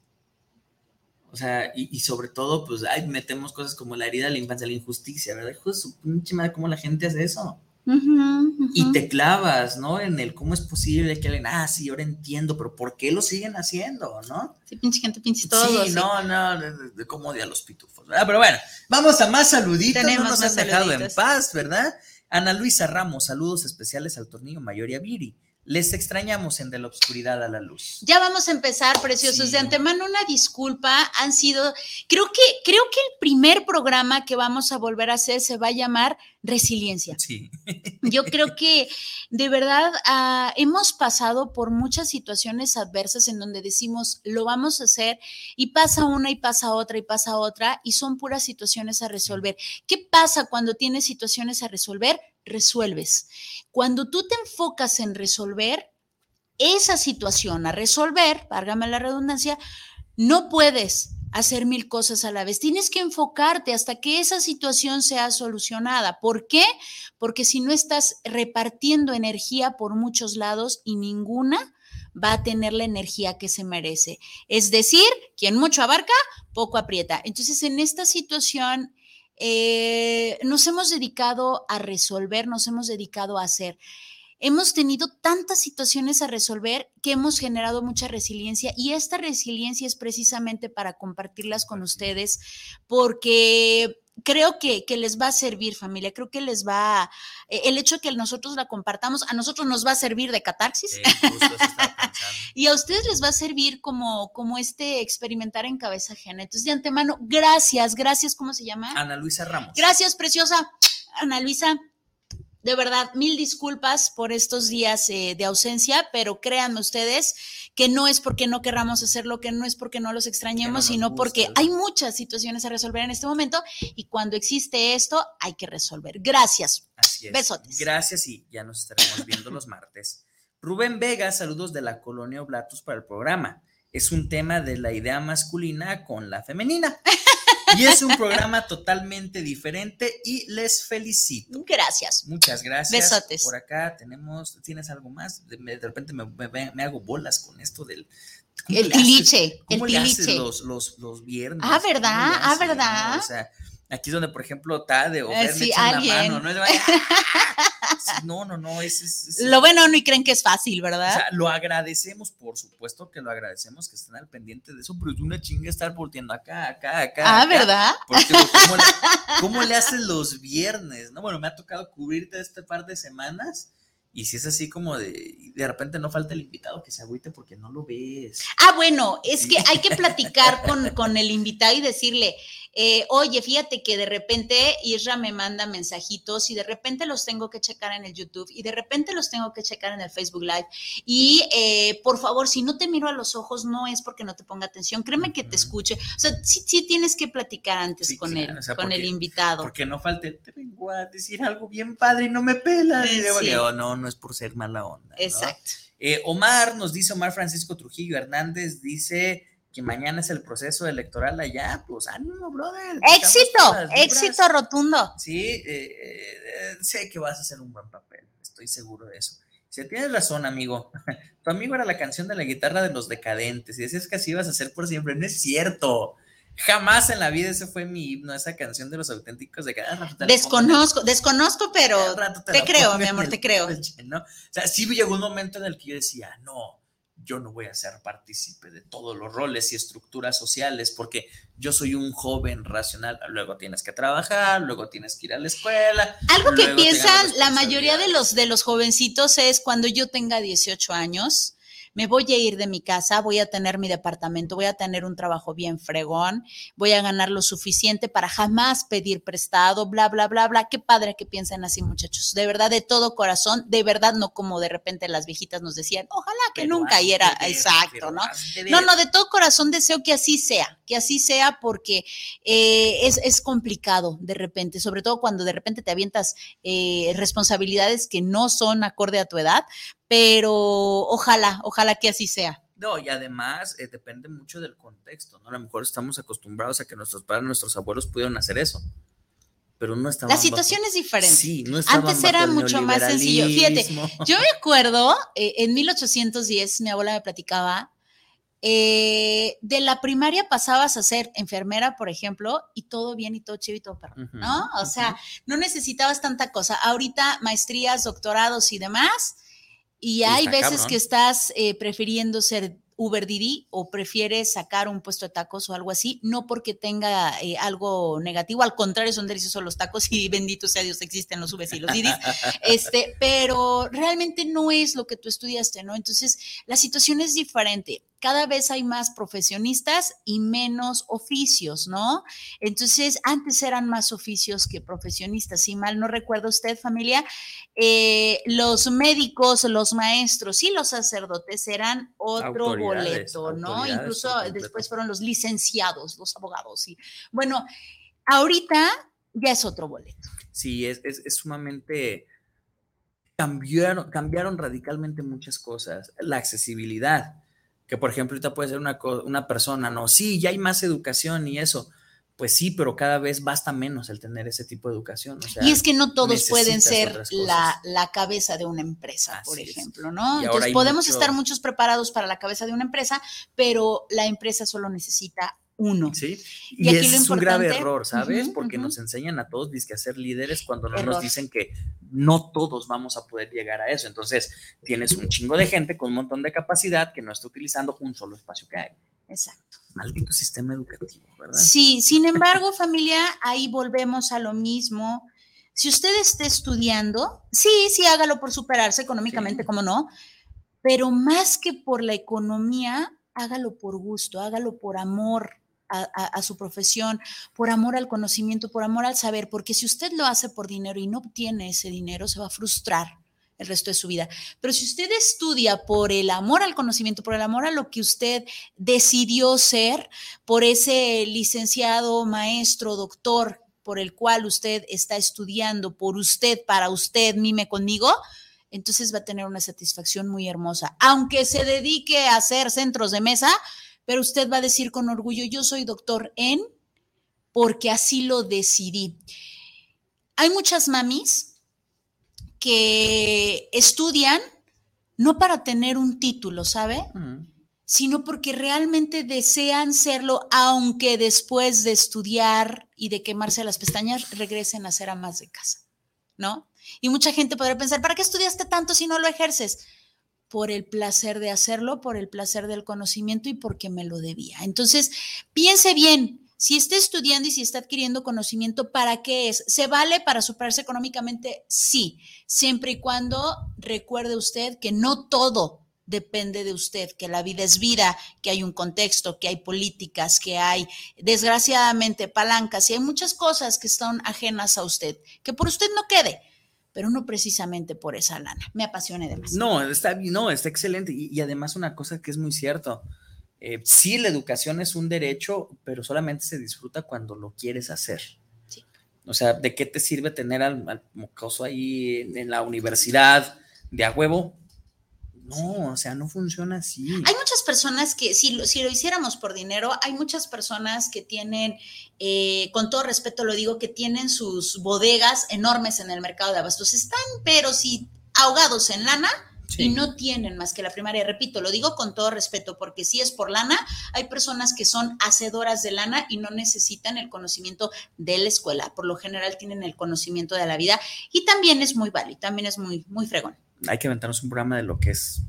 O sea, y, sobre todo, pues, ay, metemos cosas como la herida de la infancia, la injusticia, ¿verdad? Hijo de su pinche madre, ¿cómo la gente hace eso? Y te clavas, ¿no? En el cómo es posible que alguien, ah, sí, ahora entiendo, pero ¿por qué lo siguen haciendo, no? Sí, pinche gente, pinche todo. Sí, no, no, de, cómo odia los pitufos, ¿verdad? Pero bueno, vamos a más saluditos, no nos han dejado en paz, ¿verdad? Ana Luisa Ramos, saludos especiales al Tornillo Mayor y a Viri. Les extrañamos en De la Oscuridad a la Luz. Ya vamos a empezar, preciosos. De antemano, una disculpa. Han sido, creo que, creo que el primer programa que vamos a volver a hacer se va a llamar Resiliencia. Sí. Yo creo que de verdad ah, hemos pasado por muchas situaciones adversas en donde decimos, lo vamos a hacer y pasa una y pasa otra y pasa otra y son puras situaciones a resolver. ¿Qué pasa cuando tienes situaciones a resolver? Resuelves. Cuando tú te enfocas en resolver esa situación, a resolver, válgame la redundancia, no puedes hacer mil cosas a la vez. Tienes que enfocarte hasta que esa situación sea solucionada. ¿Por qué? Porque si no estás repartiendo energía por muchos lados y ninguna va a tener la energía que se merece. Es decir, quien mucho abarca, poco aprieta. Entonces, en esta situación eh, nos hemos dedicado a resolver, nos hemos dedicado a hacer. Hemos tenido tantas situaciones a resolver que hemos generado mucha resiliencia y esta resiliencia es precisamente para compartirlas con ustedes porque creo que, les va a servir, familia, creo que les va, eh, el hecho de que nosotros la compartamos, a nosotros nos va a servir de catarsis y a ustedes les va a servir como, como este experimentar en cabeza ajena. Entonces, de antemano, gracias, gracias, ¿cómo se llama? Ana Luisa Ramos. Gracias, preciosa. Ana Luisa, de verdad, mil disculpas por estos días eh, de ausencia, pero créanme ustedes que no es porque no querramos hacerlo, que no es porque no los extrañemos, sino porque hay muchas situaciones a resolver en este momento y cuando existe esto hay que resolver. Gracias. Así es. Besotes. Gracias y ya nos estaremos viendo los martes. Rubén Vega, saludos de la colonia Oblatos para el programa. Es un tema de la idea masculina con la femenina. Y es un programa totalmente diferente y les felicito. Gracias. Muchas gracias. Besotes. Por acá tenemos, ¿tienes algo más? De, repente me, hago bolas con esto del... El tiliche. ¿Cómo el haces los, los, los viernes? Ah, ¿verdad? Ah, ¿verdad? O sea, Aquí es donde, por ejemplo, Tade o Fer sí, la mano, ¿no? no, no, no, es, Lo bueno no y creen que es fácil, ¿verdad? O sea, lo agradecemos, por supuesto que lo agradecemos que estén al pendiente de eso, pero es una chinga estar volteando acá, acá, acá. Ah, ¿verdad? Porque ¿cómo le, ¿cómo le haces los viernes? No, bueno, me ha tocado cubrirte este par de semanas y si es así como de, de repente no falta el invitado que se agüite porque no lo ves. Ah, bueno, es que hay que platicar con, con el invitado y decirle, eh, oye, fíjate que de repente Isra me manda mensajitos y de repente los tengo que checar en el YouTube y de repente los tengo que checar en el Facebook Live. Y eh, por favor, si no te miro a los ojos, no es porque no te ponga atención, créeme que te escuche. O sea, sí, sí tienes que platicar antes con él, con el invitado. Porque no falte, te vengo a decir algo bien padre y no me pelas. no, no no es por ser mala onda. Exacto. Eh, Omar nos dice, Omar Francisco Trujillo Hernández dice que mañana es el proceso electoral allá, pues ánimo, brother. Éxito, éxito rotundo. Sí, eh, eh, sé que vas a hacer un buen papel, estoy seguro de eso. Si tienes razón, amigo. Tu amigo era la canción de la guitarra de los decadentes y decías que así ibas a ser por siempre. No es cierto. Jamás en la vida ese fue mi himno, esa canción de los auténticos de cada Desconozco, desconozco, pero te, creo, mi amor, te creo. ¿no? O sea, sí llegó un momento en el que yo decía, no, yo no voy a ser partícipe de todos los roles y estructuras sociales porque yo soy un joven racional. Luego tienes que trabajar, luego tienes que ir a la escuela. Algo que piensan la mayoría de los, de los jovencitos es cuando yo tenga 18 años me voy a ir de mi casa, voy a tener mi departamento, voy a tener un trabajo bien fregón, voy a ganar lo suficiente para jamás pedir prestado, bla, bla, bla, bla. Qué padre que piensen así, muchachos. De verdad, de todo corazón, de verdad, no como de repente las viejitas nos decían, ojalá que nunca, y era exacto, ¿no? No, no, de todo corazón deseo que así sea, que así sea porque eh, es, es, complicado de repente, sobre todo cuando de repente te avientas eh, responsabilidades que no son acorde a tu edad, pero ojalá, ojalá que así sea. No, y además eh, depende mucho del contexto, ¿no? A lo mejor estamos acostumbrados a que nuestros padres, nuestros abuelos pudieron hacer eso, pero no estaban. La situación es diferente. Sí, no Antes era mucho más sencillo. Fíjate, yo me acuerdo, eh, en 1810 mi abuela me platicaba eh, de la primaria pasabas a ser enfermera, por ejemplo, y todo bien y todo chido y todo perro, ¿no? O sea, no necesitabas tanta cosa. Ahorita maestrías, doctorados y demás, y hay veces que estás eh, prefiriendo ser Uber Didi o prefieres sacar un puesto de tacos o algo así, no porque tenga eh, algo negativo, al contrario, son deliciosos los tacos y bendito sea Dios, existen los Ubers y los Didis, este, pero realmente no es lo que tú estudiaste, ¿no? Entonces, la situación es diferente cada vez hay más profesionistas y menos oficios, ¿no? Entonces, antes eran más oficios que profesionistas, si mal no recuerdo usted, familia, eh, los médicos, los maestros y los sacerdotes eran otro boleto, ¿no? Incluso después fueron los licenciados, los abogados. Y bueno, ahorita ya es otro boleto. Sí, es, es sumamente... Cambiaron, cambiaron radicalmente muchas cosas. La accesibilidad que por ejemplo ahorita puede ser una, una persona, no, sí, ya hay más educación y eso. Pues sí, pero cada vez basta menos el tener ese tipo de educación. y es que no todos pueden ser la, la, cabeza de una empresa, por ejemplo, ¿no? Entonces podemos estar muchos preparados para la cabeza de una empresa, pero la empresa solo necesita uno. Sí, y, es un grave error, ¿sabes? Porque nos enseñan a todos que a ser líderes cuando no nos dicen que no todos vamos a poder llegar a eso. Entonces, tienes un chingo de gente con un montón de capacidad que no está utilizando un solo espacio que hay. Exacto. Maldito sistema educativo, ¿verdad? Sí, sin embargo, familia, ahí volvemos a lo mismo. Si usted está estudiando, sí, sí, hágalo por superarse económicamente, como no, pero más que por la economía, hágalo por gusto, hágalo por amor, a, su profesión, por amor al conocimiento, por amor al saber, porque si usted lo hace por dinero y no obtiene ese dinero, se va a frustrar el resto de su vida. Pero si usted estudia por el amor al conocimiento, por el amor a lo que usted decidió ser, por ese licenciado, maestro, doctor por el cual usted está estudiando, por usted, para usted, mime conmigo, entonces va a tener una satisfacción muy hermosa. Aunque se dedique a hacer centros de mesa, pero usted va a decir con orgullo, yo soy doctor en porque así lo decidí. Hay muchas mamis que estudian no para tener un título, ¿sabe? Sino porque realmente desean serlo, aunque después de estudiar y de quemarse las pestañas regresen a ser amas de casa, ¿no? Y mucha gente podría pensar, ¿para qué estudiaste tanto si no lo ejerces? Por el placer de hacerlo, por el placer del conocimiento y porque me lo debía. Entonces, piense bien, si está estudiando y si está adquiriendo conocimiento, ¿para qué es? ¿Se vale para superarse económicamente? Sí, siempre y cuando recuerde usted que no todo depende de usted, que la vida es vida, que hay un contexto, que hay políticas, que hay desgraciadamente palancas y hay muchas cosas que están ajenas a usted, que por usted no quede pero no precisamente por esa lana. Me apasione demasiado. No, está, no, está excelente. Y, además una cosa que es muy cierto, eh, sí, la educación es un derecho, pero solamente se disfruta cuando lo quieres hacer. Sí. O sea, ¿de qué te sirve tener al, al mocoso ahí en, la universidad de a huevo? No, o sea, no funciona así. Hay muchas personas que, si lo, si lo hiciéramos por dinero, hay muchas personas que tienen, eh, con todo respeto lo digo, que tienen sus bodegas enormes en el mercado de abastos. Están, pero si ahogados en lana, y no tienen más que la primaria. Repito, lo digo con todo respeto, porque si es por lana, hay personas que son hacedoras de lana y no necesitan el conocimiento de la escuela. Por lo general tienen el conocimiento de la vida y también es muy válido, también es muy, muy fregón hay que inventarnos un programa de lo que es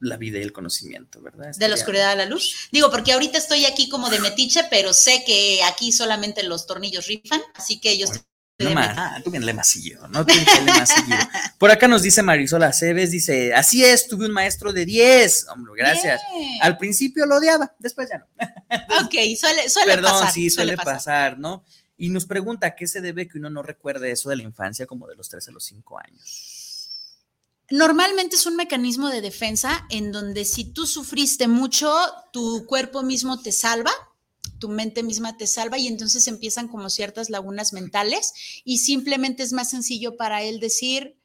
la vida y el conocimiento, ¿verdad? de la oscuridad a la luz. Digo, porque ahorita estoy aquí como de metiche, pero sé que aquí solamente los tornillos rifan, así que yo estoy... No, ah, tú bien le masillo, ¿no? Tú Por acá nos dice Marisol Aceves, dice, así es, tuve un maestro de 10. Hombre, gracias. Al principio lo odiaba, después ya no. ok, suele, suele Perdón, sí, suele, pasar. ¿no? Y nos pregunta, ¿qué se debe que uno no recuerde eso de la infancia como de los 3 a los 5 años? Normalmente es un mecanismo de defensa en donde si tú sufriste mucho, tu cuerpo mismo te salva, tu mente misma te salva y entonces empiezan como ciertas lagunas mentales y simplemente es más sencillo para él decir,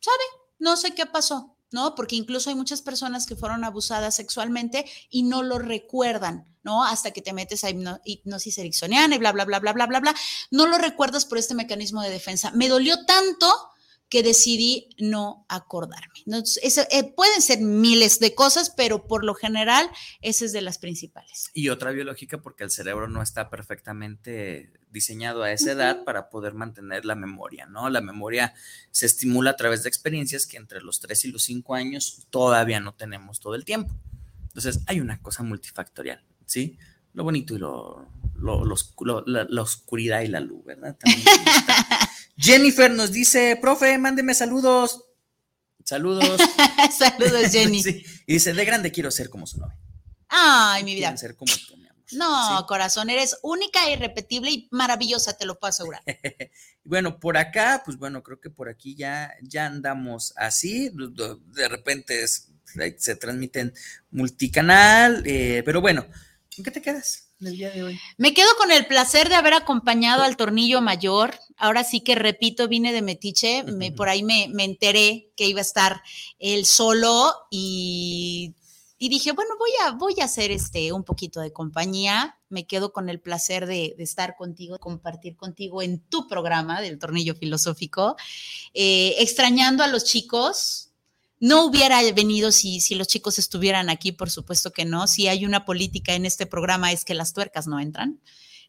sabe, no sé qué pasó, ¿no? Porque incluso hay muchas personas que fueron abusadas sexualmente y no lo recuerdan, ¿no? Hasta que te metes a hipnosis ericksoniana y bla, bla, bla, bla, bla, bla, bla. No lo recuerdas por este mecanismo de defensa. Me dolió tanto que decidí no acordarme. Eh, pueden ser miles de cosas, pero por lo general esa es de las principales. Y otra biológica porque el cerebro no está perfectamente diseñado a esa edad para poder mantener la memoria, ¿no? La memoria se estimula a través de experiencias que entre los 3 y los 5 años todavía no tenemos todo el tiempo. Entonces hay una cosa multifactorial, ¿sí? Lo bonito y lo, la, oscuridad y la luz, ¿verdad? Jennifer nos dice, profe, mándeme saludos. Saludos. saludos, Jenny. Y dice, de grande quiero ser como su novia. Ay, mi vida. ser como tú, mi amor. No, corazón, eres única, irrepetible y maravillosa, te lo puedo asegurar. bueno, por acá, pues bueno, creo que por aquí ya, ya andamos así. De repente se transmiten multicanal, eh, pero bueno, ¿en qué te quedas? Día de hoy? Me quedo con el placer de haber acompañado al tornillo mayor. Ahora sí que repito, vine de Metiche, me, por ahí me, enteré que iba a estar él solo y, dije, bueno, voy a, voy a hacer este, un poquito de compañía. Me quedo con el placer de, estar contigo, compartir contigo en tu programa del tornillo filosófico, eh, extrañando a los chicos, no hubiera venido si, si los chicos estuvieran aquí, por supuesto que no. Si hay una política en este programa es que las tuercas no entran.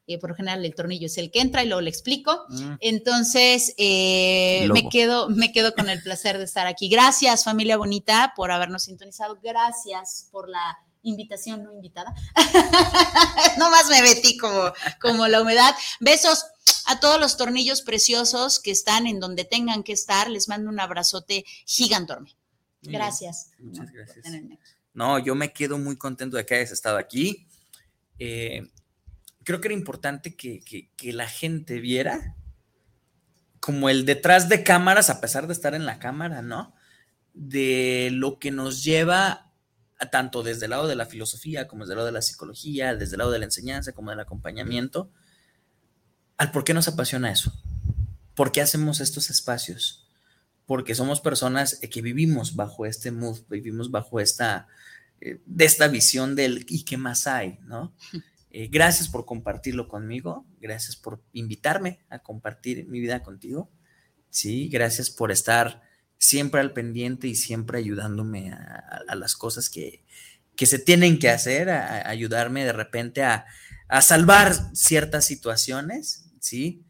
Eh, por lo general el tornillo es el que entra y luego le explico. Mm. Entonces, eh, me, quedo, me quedo con el placer de estar aquí. Gracias, familia bonita, por habernos sintonizado. Gracias por la invitación no invitada. Nomás me metí como, como la humedad. Besos a todos los tornillos preciosos que están en donde tengan que estar. Les mando un abrazote gigantorme. Gracias. Muchas gracias. No, yo me quedo muy contento de que hayas estado aquí. Eh, creo que era importante que, la gente viera como el detrás de cámaras, a pesar de estar en la cámara, ¿no? De lo que nos lleva tanto desde el lado de la filosofía como desde el lado de la psicología, desde el lado de la enseñanza como del acompañamiento, al por qué nos apasiona eso, por qué hacemos estos espacios porque somos personas que vivimos bajo este mood, vivimos bajo esta, eh, de esta visión del ¿y qué más hay? ¿no? Eh, gracias por compartirlo conmigo, gracias por invitarme a compartir mi vida contigo, sí, gracias por estar siempre al pendiente y siempre ayudándome a, las cosas que, que, se tienen que hacer, a, ayudarme de repente a, a salvar ciertas situaciones, ¿sí?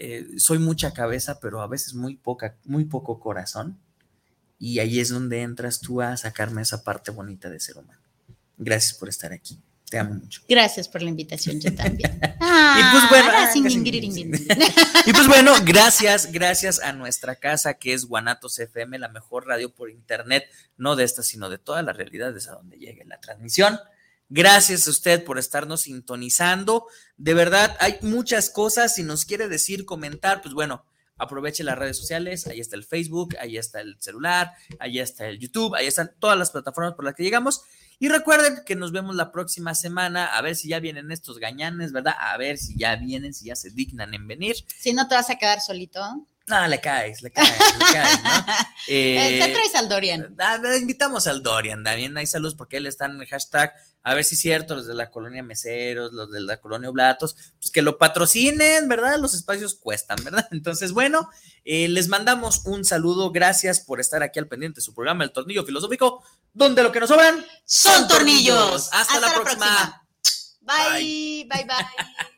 Eh, soy mucha cabeza, pero a veces muy poca, muy poco corazón. Y ahí es donde entras tú a sacarme esa parte bonita de ser humano. Gracias por estar aquí. Te amo mucho. Gracias por la invitación, yo también. y pues bueno, ah, y pues bueno, gracias, gracias a nuestra casa que es Guanatos FM, la mejor radio por internet, no de esta, sino de todas las realidades a donde llegue la transmisión. Gracias a usted por estarnos sintonizando. De verdad, hay muchas cosas. Si nos quiere decir, comentar, pues bueno, aproveche las redes sociales. Ahí está el Facebook, ahí está el celular, ahí está el YouTube, ahí están todas las plataformas por las que llegamos. Y recuerden que nos vemos la próxima semana, a ver si ya vienen estos gañanes, ¿verdad? A ver si ya vienen, si ya se dignan en venir. Si no te vas a quedar solito. No, le caes, le caes, le caes, ¿no? Eh, te traes al Dorian. Invitamos al Dorian, también hay saludos porque él está en el hashtag, a ver si es cierto, los de la colonia Meseros, los de la colonia Oblatos, pues que lo patrocinen, ¿verdad? Los espacios cuestan, ¿verdad? Entonces, bueno, eh, les mandamos un saludo, gracias por estar aquí al pendiente de su programa El Tornillo Filosófico, donde lo que nos sobran son, tornillos. Hasta, la, próxima. bye, bye. bye.